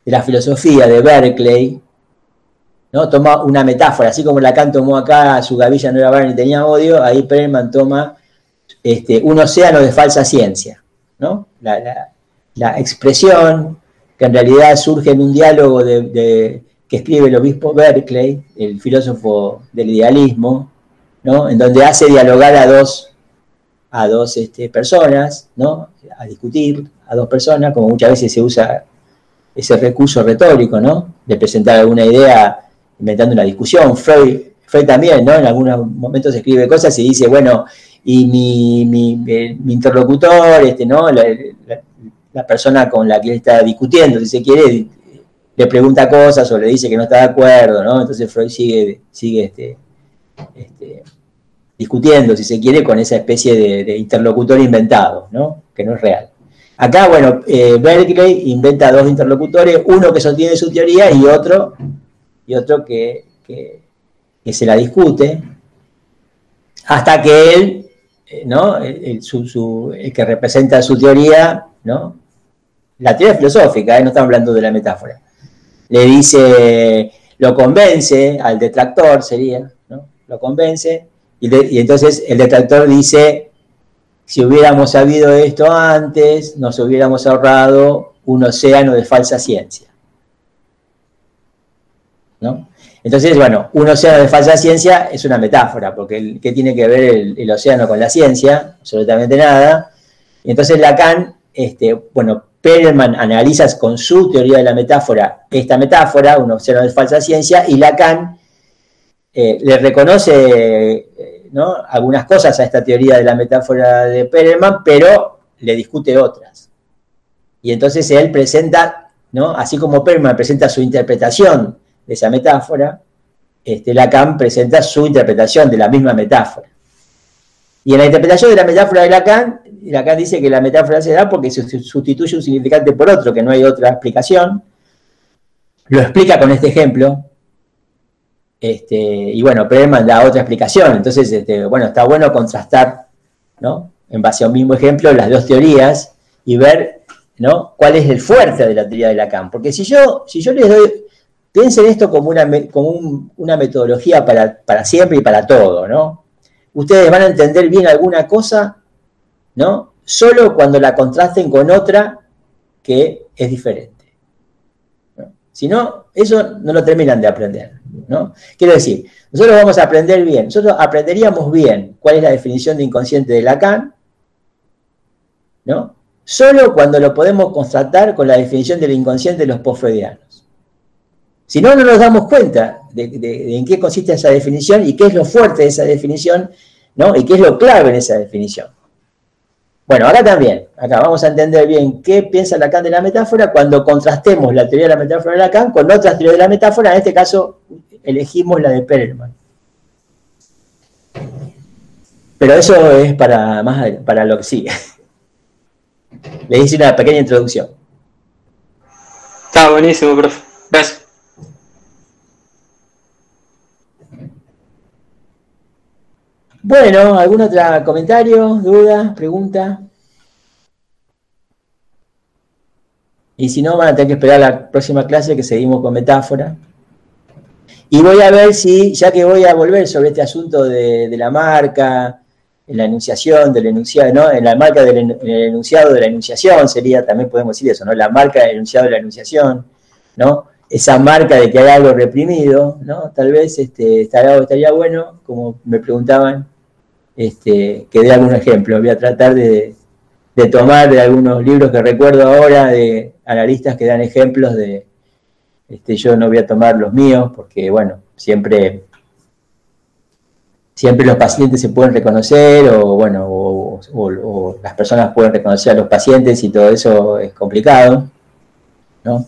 Speaker 1: de la filosofía de Berkeley, ¿no? toma una metáfora, así como Lacan tomó acá su gavilla no era barra ni tenía odio, ahí Perelman toma este, un océano de falsa ciencia. ¿no? La, expresión que en realidad surge en un diálogo de, que escribe el obispo Berkeley, el filósofo del idealismo, ¿no? en donde hace dialogar a dos, a dos este, personas, ¿no? a discutir a dos personas, como muchas veces se usa ese recurso retórico, ¿no? de presentar alguna idea inventando una discusión. Freud, Freud también, ¿no? en algunos momentos escribe cosas y dice, bueno, y mi, interlocutor, este, ¿no? La, persona con la que él está discutiendo, si se quiere, le pregunta cosas o le dice que no está de acuerdo, ¿no? Entonces Freud sigue, sigue este, este, discutiendo, si se quiere, con esa especie de, interlocutor inventado, ¿no? Que no es real. Acá, bueno, eh, Berkeley inventa dos interlocutores, uno que sostiene su teoría y otro, y otro que, que se la discute, hasta que él eh, ¿no? El, que representa su teoría, ¿no? La teoría filosófica, ¿eh? no estamos hablando de la metáfora. Le dice, lo convence al detractor, sería, ¿no? Lo convence, y, entonces el detractor dice, si hubiéramos sabido esto antes, nos hubiéramos ahorrado un océano de falsa ciencia. ¿No? Entonces, bueno, un océano de falsa ciencia es una metáfora, porque ¿qué tiene que ver el, océano con la ciencia? Absolutamente nada. Entonces Lacan, este, bueno, Perelman analiza con su teoría de la metáfora esta metáfora, un océano de falsa ciencia, y Lacan eh, le reconoce eh, algunas cosas a esta teoría de la metáfora de Perelman, pero le discute otras. Y entonces él presenta, ¿no? así como Perelman presenta su interpretación de esa metáfora, este, Lacan presenta su interpretación de la misma metáfora. Y en la interpretación de la metáfora de Lacan, Lacan dice que la metáfora se da porque se sustituye un significante por otro, que no hay otra explicación. Lo explica con este ejemplo. Este, y bueno, Perelman da otra explicación. Entonces, este, bueno, está bueno contrastar, ¿no? En base a un mismo ejemplo, las dos teorías y ver, ¿no? Cuál es el fuerte de la teoría de Lacan. Porque si yo, si yo les doy Piensen esto como una, como una metodología para, siempre y para todo, ¿no? Ustedes van a entender bien alguna cosa, ¿no? Solo cuando la contrasten con otra que es diferente. Si no, eso no lo terminan de aprender, ¿no? Quiero decir, nosotros vamos a aprender bien, nosotros aprenderíamos bien cuál es la definición de inconsciente de Lacan, ¿no? Solo cuando lo podemos constatar con la definición del inconsciente de los postfreudianos. Si no, no nos damos cuenta de, en qué consiste esa definición y qué es lo fuerte de esa definición ¿no? Y qué es lo clave en esa definición. Bueno, acá también, acá vamos a entender bien qué piensa Lacan de la metáfora cuando contrastemos la teoría de la metáfora de Lacan con otras teorías de la metáfora, en este caso elegimos la de Perelman. Pero eso es para, más, para lo que sigue. Le hice una pequeña introducción.
Speaker 2: Está buenísimo, profe. Gracias.
Speaker 1: Bueno, ¿algún otro comentario, duda, pregunta? Y si no, van a tener que esperar la próxima clase que seguimos con metáfora. Y voy a ver si, ya que voy a volver sobre este asunto de, la marca, la enunciación del enunciado, ¿no? En la marca del enunciado de la enunciación sería, también podemos decir eso, ¿no? La marca del enunciado de la enunciación, ¿no? Esa marca de que hay algo reprimido, ¿no? Tal vez este, estaría, estaría bueno, como me preguntaban, este, que dé algún ejemplo. Voy a tratar de, tomar de algunos libros que recuerdo ahora de analistas que dan ejemplos de, este, yo no voy a tomar los míos porque, bueno, siempre, siempre los pacientes se pueden reconocer o, bueno, o, las personas pueden reconocer a los pacientes y todo eso es complicado, ¿no?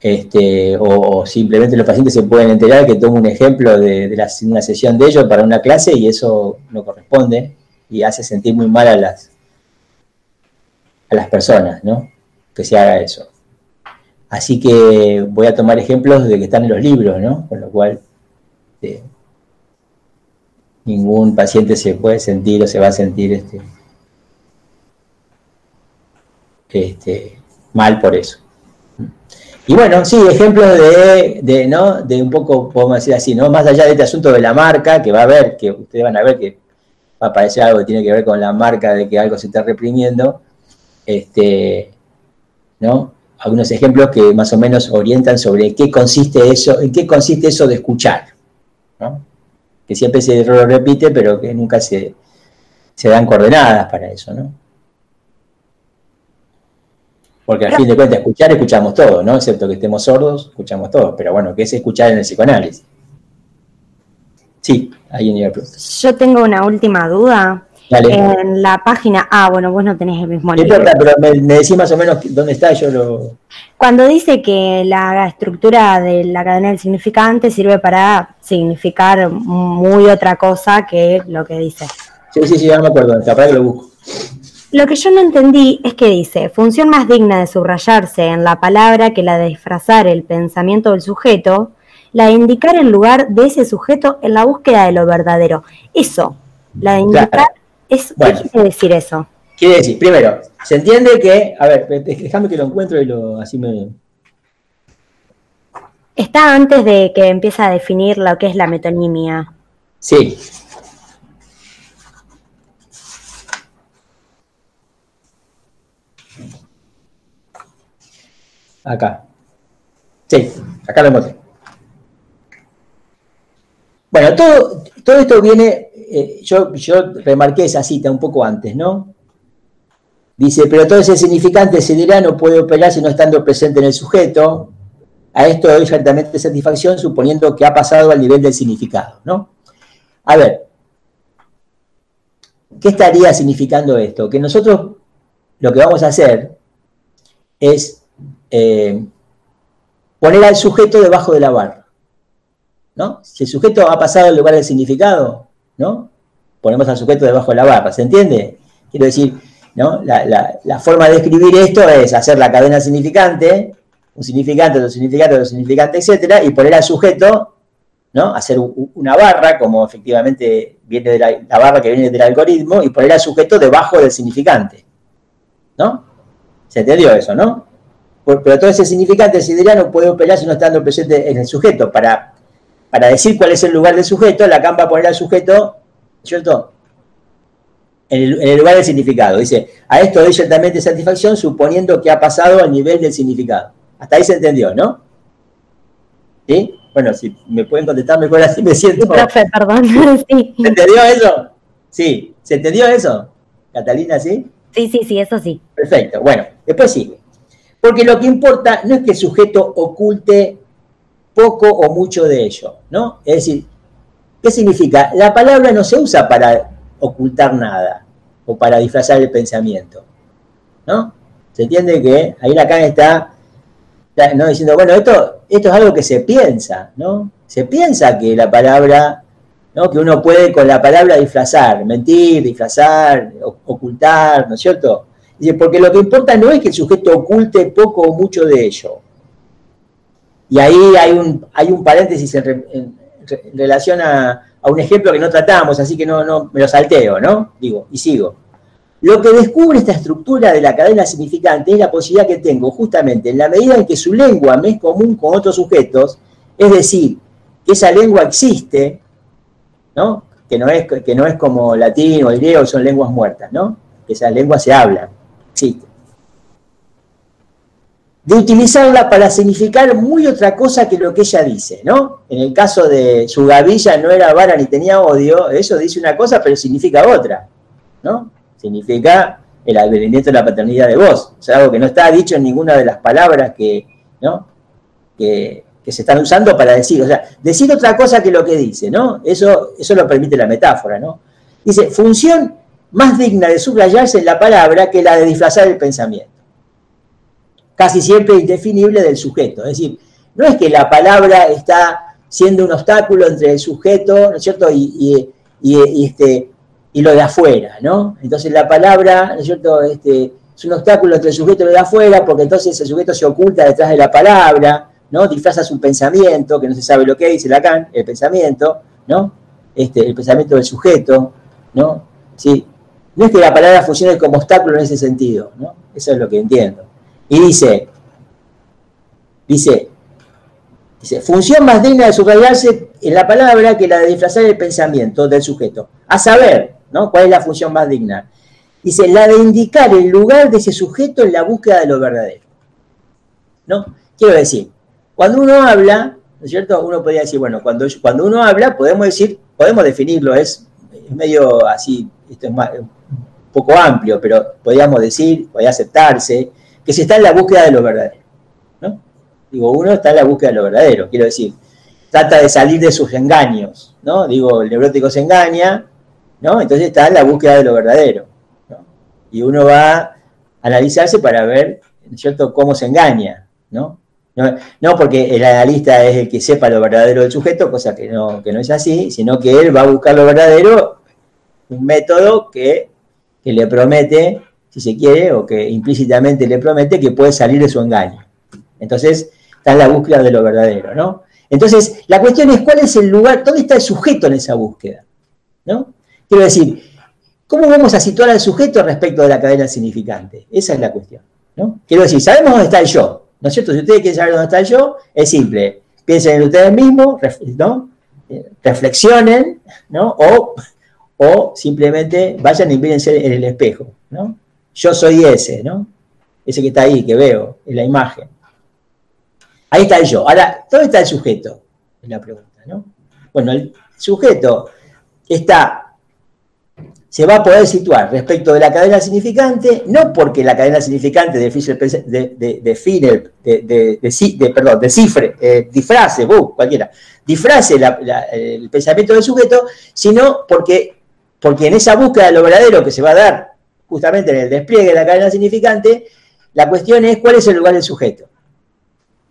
Speaker 1: Este, o, simplemente los pacientes se pueden enterar que tomo un ejemplo de, una sesión de ellos para una clase y eso no corresponde y hace sentir muy mal a las, a las personas, ¿no? Que se haga eso. Así que voy a tomar ejemplos de que están en los libros, ¿no? Con lo cual este, ningún paciente se puede sentir o se va a sentir este, este, mal por eso. Y bueno, sí, ejemplos de, ¿no? De un poco, podemos decir así, ¿no? Más allá de este asunto de la marca, que va a ver, que ustedes van a ver que va a aparecer algo que tiene que ver con la marca de que algo se está reprimiendo, este, ¿no? algunos ejemplos que más o menos orientan sobre qué consiste eso, en qué consiste eso de escuchar, ¿no? que siempre se repite, pero que nunca se, dan coordenadas para eso, ¿no? Porque al fin de cuentas, escuchar, escuchamos todos, ¿no? Excepto que estemos sordos, escuchamos todos. Pero bueno, ¿qué es escuchar en el psicoanálisis? Sí, ahí en el
Speaker 3: Yo tengo una última duda. En la página, ah, bueno, vos no tenés el mismo libro.
Speaker 1: No pero me, decís más o menos dónde está, yo lo...
Speaker 3: Cuando dice que la estructura de la cadena del significante sirve para significar muy otra cosa que lo que dice.
Speaker 1: Sí, sí, sí, ya me acuerdo, capaz que lo busco.
Speaker 3: Lo que yo no entendí es que dice, función más digna de subrayarse en la palabra que la de disfrazar el pensamiento del sujeto, la de indicar el lugar de ese sujeto en la búsqueda de lo verdadero. Eso, la de indicar ¿Qué quiere decir eso?
Speaker 1: Quiere decir, primero, se entiende que, a ver, déjame que lo encuentro y lo así me.
Speaker 3: Está antes de que empiece a definir lo que es la metonimia.
Speaker 1: Sí. Acá. Sí, acá lo encontré. Bueno, todo, todo esto viene eh, yo, yo remarqué esa cita un poco antes, ¿no? Dice, pero todo ese significante se dirá no puede operar si no estando presente en el sujeto. A esto doy exactamente satisfacción suponiendo que ha pasado al nivel del significado, ¿no? A ver, ¿qué estaría significando esto? Que nosotros lo que vamos a hacer es eh, poner al sujeto debajo de la barra, ¿no? Si el sujeto ha pasado al lugar del significado, ¿no? Ponemos al sujeto debajo de la barra, ¿se entiende? Quiero decir, ¿no? La, forma de escribir esto es hacer la cadena significante, un significante, otro significante, otro significante, etcétera, y poner al sujeto, ¿no? Hacer una barra, como efectivamente viene de la, barra que viene del algoritmo, y poner al sujeto debajo del significante, ¿no? ¿Se entendió eso, no? Pero todo ese significante no puede operar si no estando presente en el sujeto. Para para decir cuál es el lugar del sujeto, Lacan va a poner al sujeto, ¿cierto? En el, lugar del significado. Dice, a esto doy ciertamente satisfacción suponiendo que ha pasado al nivel del significado. Hasta ahí se entendió, ¿no? ¿Sí? Bueno, si me pueden contestar mejor así me siento.
Speaker 3: profe, perdón.
Speaker 1: sí. ¿Se entendió eso? Sí. ¿Se entendió eso? Catalina, ¿sí?
Speaker 3: Sí, sí, sí, eso sí.
Speaker 1: Perfecto. Bueno, después sigue. Porque lo que importa no es que el sujeto oculte poco o mucho de ello, ¿no? Es decir, ¿Qué significa? La palabra no se usa para ocultar nada o para disfrazar el pensamiento. ¿No? Se entiende que ahí Lacan está, ¿no? diciendo, bueno, esto, esto es algo que se piensa, ¿no? Se piensa que la palabra, ¿no? que uno puede con la palabra disfrazar, mentir, disfrazar, ocultar, ¿no es cierto? Dice, porque lo que importa no es que el sujeto oculte poco o mucho de ello. Y ahí hay un, hay un paréntesis en, relación a, un ejemplo que no tratamos, así que no, no me lo salteo, ¿no? Digo, y sigo. Lo que descubre esta estructura de la cadena significante es la posibilidad que tengo, justamente, en la medida en que su lengua me es común con otros sujetos, es decir, que esa lengua existe, ¿no? Que no es, que no es como latín o griego, son lenguas muertas, ¿no? Que esas lenguas se hablan de utilizarla para significar muy otra cosa que lo que ella dice, ¿no? En el caso de su gavilla no era vara ni tenía odio, eso dice una cosa pero significa otra, ¿no? Significa el advenimiento de la paternidad de vos, o sea, algo que no está dicho en ninguna de las palabras que, ¿no? que, se están usando para decir, o sea, decir otra cosa que lo que dice, ¿no? Eso, eso lo permite la metáfora, ¿no? Dice, función más digna de subrayarse en la palabra que la de disfrazar el pensamiento. Casi siempre indefinible del sujeto. Es decir, no es que la palabra está siendo un obstáculo entre el sujeto, ¿no es cierto? Y, este, y lo de afuera, ¿no? Entonces la palabra, ¿no es cierto? Este, es un obstáculo entre el sujeto y lo de afuera, porque entonces el sujeto se oculta detrás de la palabra, ¿no? Disfraza su pensamiento, que no se sabe lo que dice Lacan, el pensamiento, ¿no? Este, el pensamiento del sujeto, ¿no? Sí, no es que la palabra funcione como obstáculo en ese sentido, ¿no? Eso es lo que entiendo. Y dice, dice, dice, función más digna de subrayarse en la palabra que la de disfrazar el pensamiento del sujeto. A saber, ¿no? ¿Cuál es la función más digna? Dice, la de indicar el lugar de ese sujeto en la búsqueda de lo verdadero. ¿No? Quiero decir, cuando uno habla, ¿no es cierto? Uno podría decir, bueno, cuando, cuando uno habla, podemos decir, podemos definirlo, es, es medio así, esto es más, poco amplio, pero podríamos decir, podría aceptarse, que se está en la búsqueda de lo verdadero. ¿no? Digo, uno está en la búsqueda de lo verdadero, quiero decir, trata de salir de sus engaños, ¿no? Digo, el neurótico se engaña, ¿no? Entonces está en la búsqueda de lo verdadero. Y uno va a analizarse para ver, ¿cierto?, cómo se engaña, ¿no? ¿no? porque el analista es el que sepa lo verdadero del sujeto, cosa que no, que no es así, sino que él va a buscar lo verdadero, un método que que le promete, si se quiere, o que implícitamente le promete que puede salir de su engaño. Entonces, está en la búsqueda de lo verdadero, ¿no? Entonces, la cuestión es cuál es el lugar, dónde está el sujeto en esa búsqueda, ¿no? Quiero decir, ¿cómo vamos a situar al sujeto respecto de la cadena significante? Esa es la cuestión, ¿no? Quiero decir, sabemos dónde está el yo, ¿no es cierto? Si ustedes quieren saber dónde está el yo, es simple, piensen en ustedes mismos, ¿no? Eh, reflexionen, ¿no? O o simplemente vayan y mírense en el espejo, ¿no? Yo soy ese, ¿no? Ese que está ahí, que veo, en la imagen. Ahí está el yo. Ahora, ¿dónde está el sujeto? Es la pregunta, ¿no? Bueno, el sujeto está, se va a poder situar respecto de la cadena significante, no porque la cadena significante define, de, define de, de, perdón, descifre, eh, disfrace, uh, cualquiera, disfrace el pensamiento del sujeto, sino porque porque en esa búsqueda de lo verdadero que se va a dar justamente en el despliegue de la cadena significante, la cuestión es cuál es el lugar del sujeto.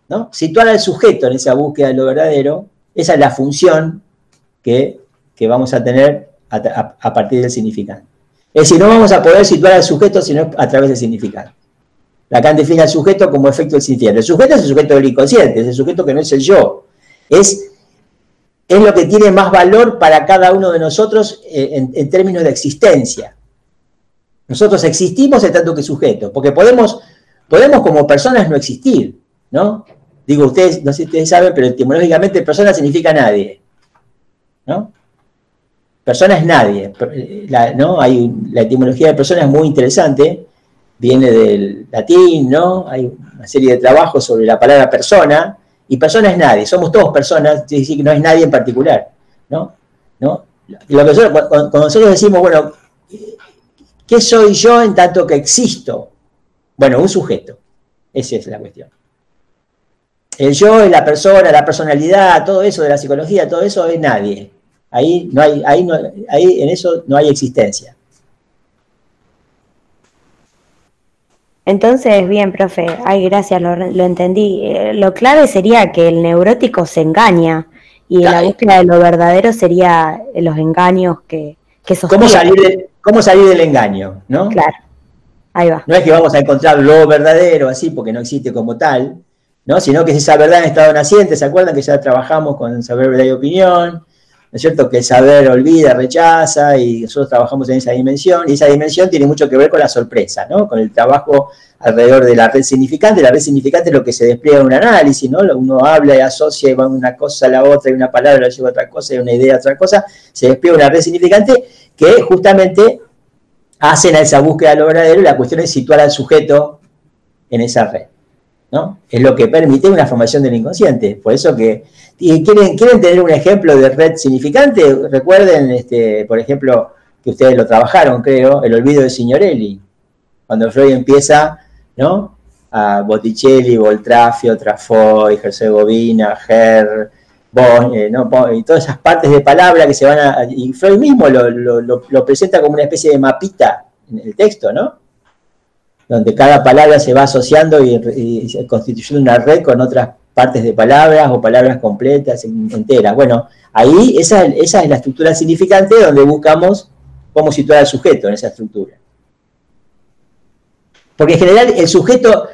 Speaker 1: ¿no? Situar al sujeto en esa búsqueda de lo verdadero, esa es la función que, vamos a tener a, partir del significante. Es decir, no vamos a poder situar al sujeto sino a través del significante. Lacan define al sujeto como efecto del significante. El sujeto es el sujeto del inconsciente, es el sujeto que no es el yo. Es es lo que tiene más valor para cada uno de nosotros eh, en, términos de existencia. Nosotros existimos en tanto que sujetos, porque podemos, podemos como personas no existir, ¿no? Digo, ustedes, no sé si ustedes saben, pero etimológicamente persona significa nadie, ¿no? Persona es nadie, la, ¿no? Hay, la etimología de persona es muy interesante, viene del latín, ¿no? Hay una serie de trabajos sobre la palabra persona, y persona es nadie, somos todos personas, decir, no es nadie en particular, ¿no? ¿No? Lo que cuando nosotros decimos, bueno, ¿qué soy yo en tanto que existo? Bueno, un sujeto. Esa es la cuestión. El yo es la persona, la personalidad, todo eso de la psicología, todo eso es nadie. Ahí, no hay, ahí, no, ahí en eso no hay existencia.
Speaker 3: Entonces, bien, profe, ay, gracias, lo, entendí. Eh, lo clave sería que el neurótico se engaña y la búsqueda de lo verdadero sería los engaños que, que
Speaker 1: ¿Cómo salir, ¿Cómo salir del engaño? ¿no?
Speaker 3: Claro, ahí va.
Speaker 1: No es que vamos a encontrar lo verdadero así, porque no existe como tal, ¿no? sino que es esa verdad en estado naciente. ¿Se acuerdan que ya trabajamos con saber, verdad y opinión? ¿No es cierto? Que el saber olvida, rechaza, y nosotros trabajamos en esa dimensión, y esa dimensión tiene mucho que ver con la sorpresa, ¿no? Con el trabajo alrededor de la red significante. La red significante es lo que se despliega en un análisis, ¿no? Uno habla y asocia y va una cosa a la otra, y una palabra lleva a otra cosa, y una idea a otra cosa, se despliega una red significante que justamente hacen a esa búsqueda de lo verdadero y la cuestión es situar al sujeto en esa red. ¿No? Es lo que permite una formación del inconsciente. Por eso que ¿Y quieren, quieren tener un ejemplo de red significante? Recuerden, este, por ejemplo, que ustedes lo trabajaron, creo, el olvido de Signorelli. Cuando Freud empieza, ¿no? A Botticelli, Voltrafio, Trafoy, Herzegovina, Herr, Bon, eh, ¿no? y todas esas partes de palabra que se van a... Y Freud mismo lo, lo, presenta como una especie de mapita en el texto, ¿no? Donde cada palabra se va asociando y, y constituyendo una red con otras partes de palabras o palabras completas, enteras. Bueno, ahí esa, es la estructura significante donde buscamos cómo situar al sujeto en esa estructura. Porque en general el sujeto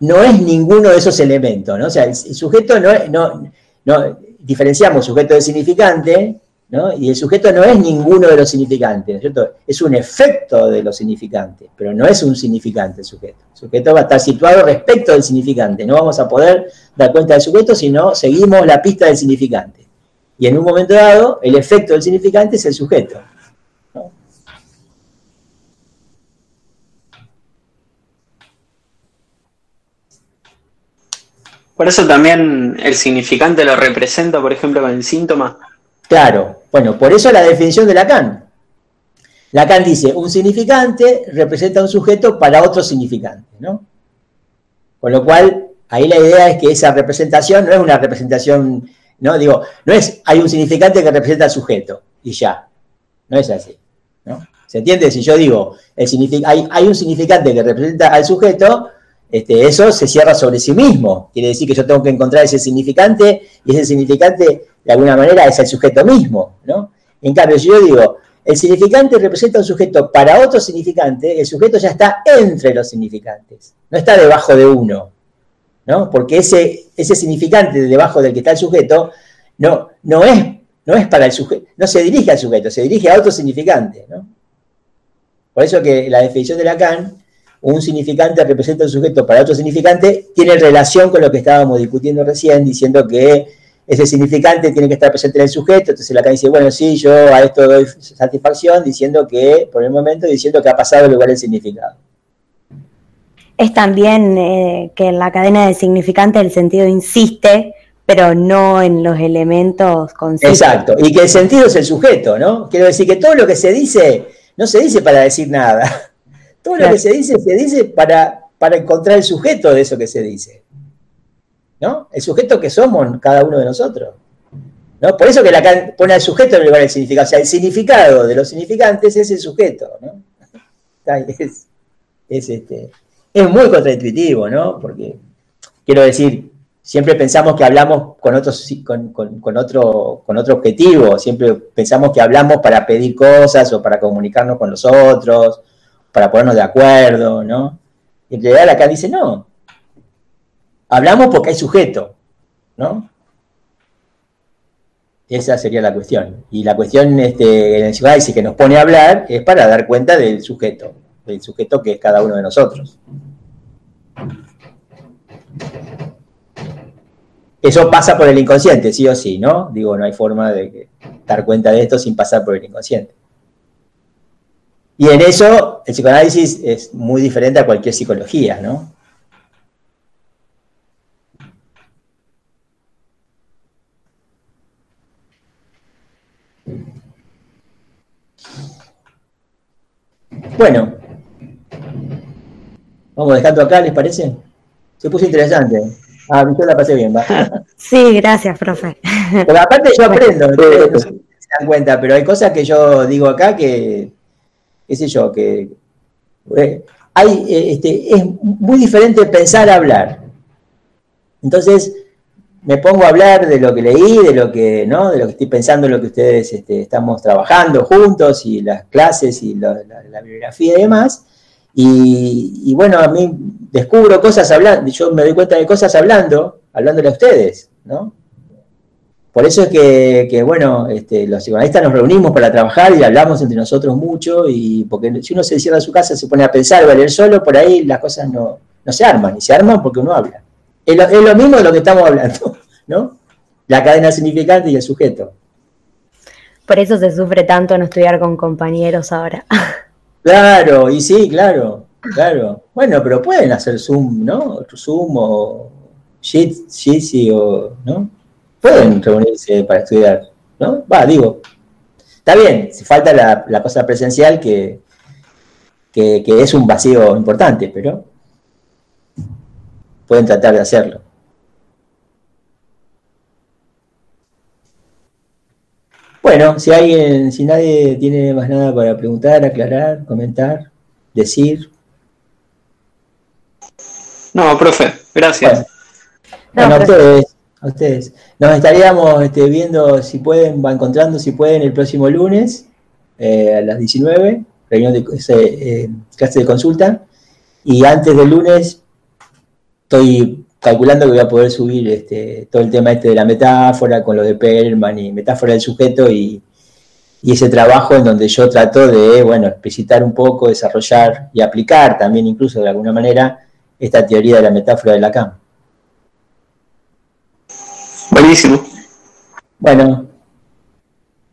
Speaker 1: no es ninguno de esos elementos, ¿no? O sea, el, sujeto no es, no, no, diferenciamos sujeto de significante y el sujeto no es ninguno de los significantes? Es un efecto de los significantes, pero no es un significante el sujeto. El sujeto va a estar situado respecto del significante. No vamos a poder dar cuenta del sujeto si no seguimos la pista del significante. Y en un momento dado, el efecto del significante es el sujeto.
Speaker 2: Por eso también el significante lo representa, por ejemplo, con el síntoma
Speaker 1: Claro, bueno, por eso la definición de Lacan. Lacan dice, un significante representa un sujeto para otro significante, ¿no? Con lo cual, ahí la idea es que esa representación no es una representación, ¿no? Digo, no es, hay un significante que representa al sujeto y ya, no es así, ¿no? ¿Se entiende? Si yo digo, el hay, hay un significante que representa al sujeto, este, eso se cierra sobre sí mismo. Quiere decir que yo tengo que encontrar ese significante y ese significante de alguna manera es el sujeto mismo, ¿no? En cambio, si yo digo, el significante representa un sujeto para otro significante, el sujeto ya está entre los significantes, no está debajo de uno, ¿no? Porque ese, ese significante debajo del que está el sujeto no, no, es, no es para el sujeto, no se dirige al sujeto, se dirige a otro significante, ¿no? Por eso que la definición de Lacan un significante representa un sujeto para otro significante, tiene relación con lo que estábamos discutiendo recién, diciendo que ese significante tiene que estar presente en el sujeto, entonces Lacan dice, bueno, sí, yo a esto doy satisfacción diciendo que, por el momento, diciendo que ha pasado el lugar del significado.
Speaker 3: Es también eh, que en la cadena de significante el sentido insiste, pero no en los elementos
Speaker 1: conscientes. Exacto, y que el sentido es el sujeto, ¿no? Quiero decir que todo lo que se dice, no se dice para decir nada. Todo lo que se dice, se dice para, para encontrar el sujeto de eso que se dice. ¿No? El sujeto que somos cada uno de nosotros. ¿no? Por eso que Lacan pone al sujeto en lugar del significado. O sea, el significado de los significantes es el sujeto. ¿no? Es, este, es muy contraintuitivo, ¿no? Porque, quiero decir, siempre pensamos que hablamos con, otros, con, con, otro, con otro objetivo, siempre pensamos que hablamos para pedir cosas o para comunicarnos con los otros para ponernos de acuerdo, ¿no? Y en realidad acá dice, no, hablamos porque hay sujeto, ¿no? Esa sería la cuestión. Y la cuestión este, en el psicoanálisis que nos pone a hablar es para dar cuenta del sujeto, del sujeto que es cada uno de nosotros. Eso pasa por el inconsciente, sí o sí, ¿no? Digo, no hay forma de dar cuenta de esto sin pasar por el inconsciente. Y en eso el psicoanálisis es muy diferente a cualquier psicología, ¿no? Bueno, vamos dejando acá, ¿les parece? Se puso interesante. Ah, yo la pasé bien, va.
Speaker 3: Sí, gracias, profe.
Speaker 1: Pero aparte yo aprendo. dan cuenta, pero hay cosas que yo digo acá que, qué sé yo, que eh, hay, eh, este, es muy diferente pensar a hablar. Entonces, me pongo a hablar de lo que leí, de lo que, ¿no? de lo que estoy pensando, lo que ustedes este, estamos trabajando juntos y las clases y la, bibliografía y demás. Y, bueno, a mí descubro cosas hablando, yo me doy cuenta de cosas hablando, hablándole a ustedes, ¿no? Por eso es que, bueno, este, los psicoanalistas nos reunimos para trabajar y hablamos entre nosotros mucho, y porque si uno se cierra en su casa, se pone a pensar o a leer solo, por ahí las cosas no, no se arman, y se arman porque uno habla. Es lo, mismo de lo que estamos hablando, ¿no? La cadena significante y el sujeto.
Speaker 3: Por eso se sufre tanto no estudiar con compañeros ahora.
Speaker 1: Claro, y sí, claro, claro. Bueno, pero pueden hacer Zoom, ¿no? Zoom o Jitsi o, ¿no? Pueden reunirse para estudiar, ¿no? Va, digo. Está bien, falta la, cosa presencial que, que es un vacío importante, pero pueden tratar de hacerlo. Bueno, si alguien, si nadie tiene más nada para preguntar, aclarar, comentar, decir.
Speaker 2: No, profe, gracias.
Speaker 1: Bueno, a ustedes, a ustedes. Nos estaríamos este, viendo si pueden, va encontrando si pueden el próximo lunes eh, a las 19, reunión de eh, clase de consulta. Y antes del lunes estoy calculando que voy a poder subir este, todo el tema este de la metáfora con lo de Perlman y metáfora del sujeto y, ese trabajo en donde yo trato de, bueno, explicitar un poco, desarrollar y aplicar también incluso de alguna manera esta teoría de la metáfora de Lacan.
Speaker 2: Buenísimo.
Speaker 1: Bueno,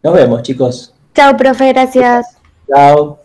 Speaker 1: nos vemos chicos.
Speaker 3: Chao, profe, gracias.
Speaker 1: Chao.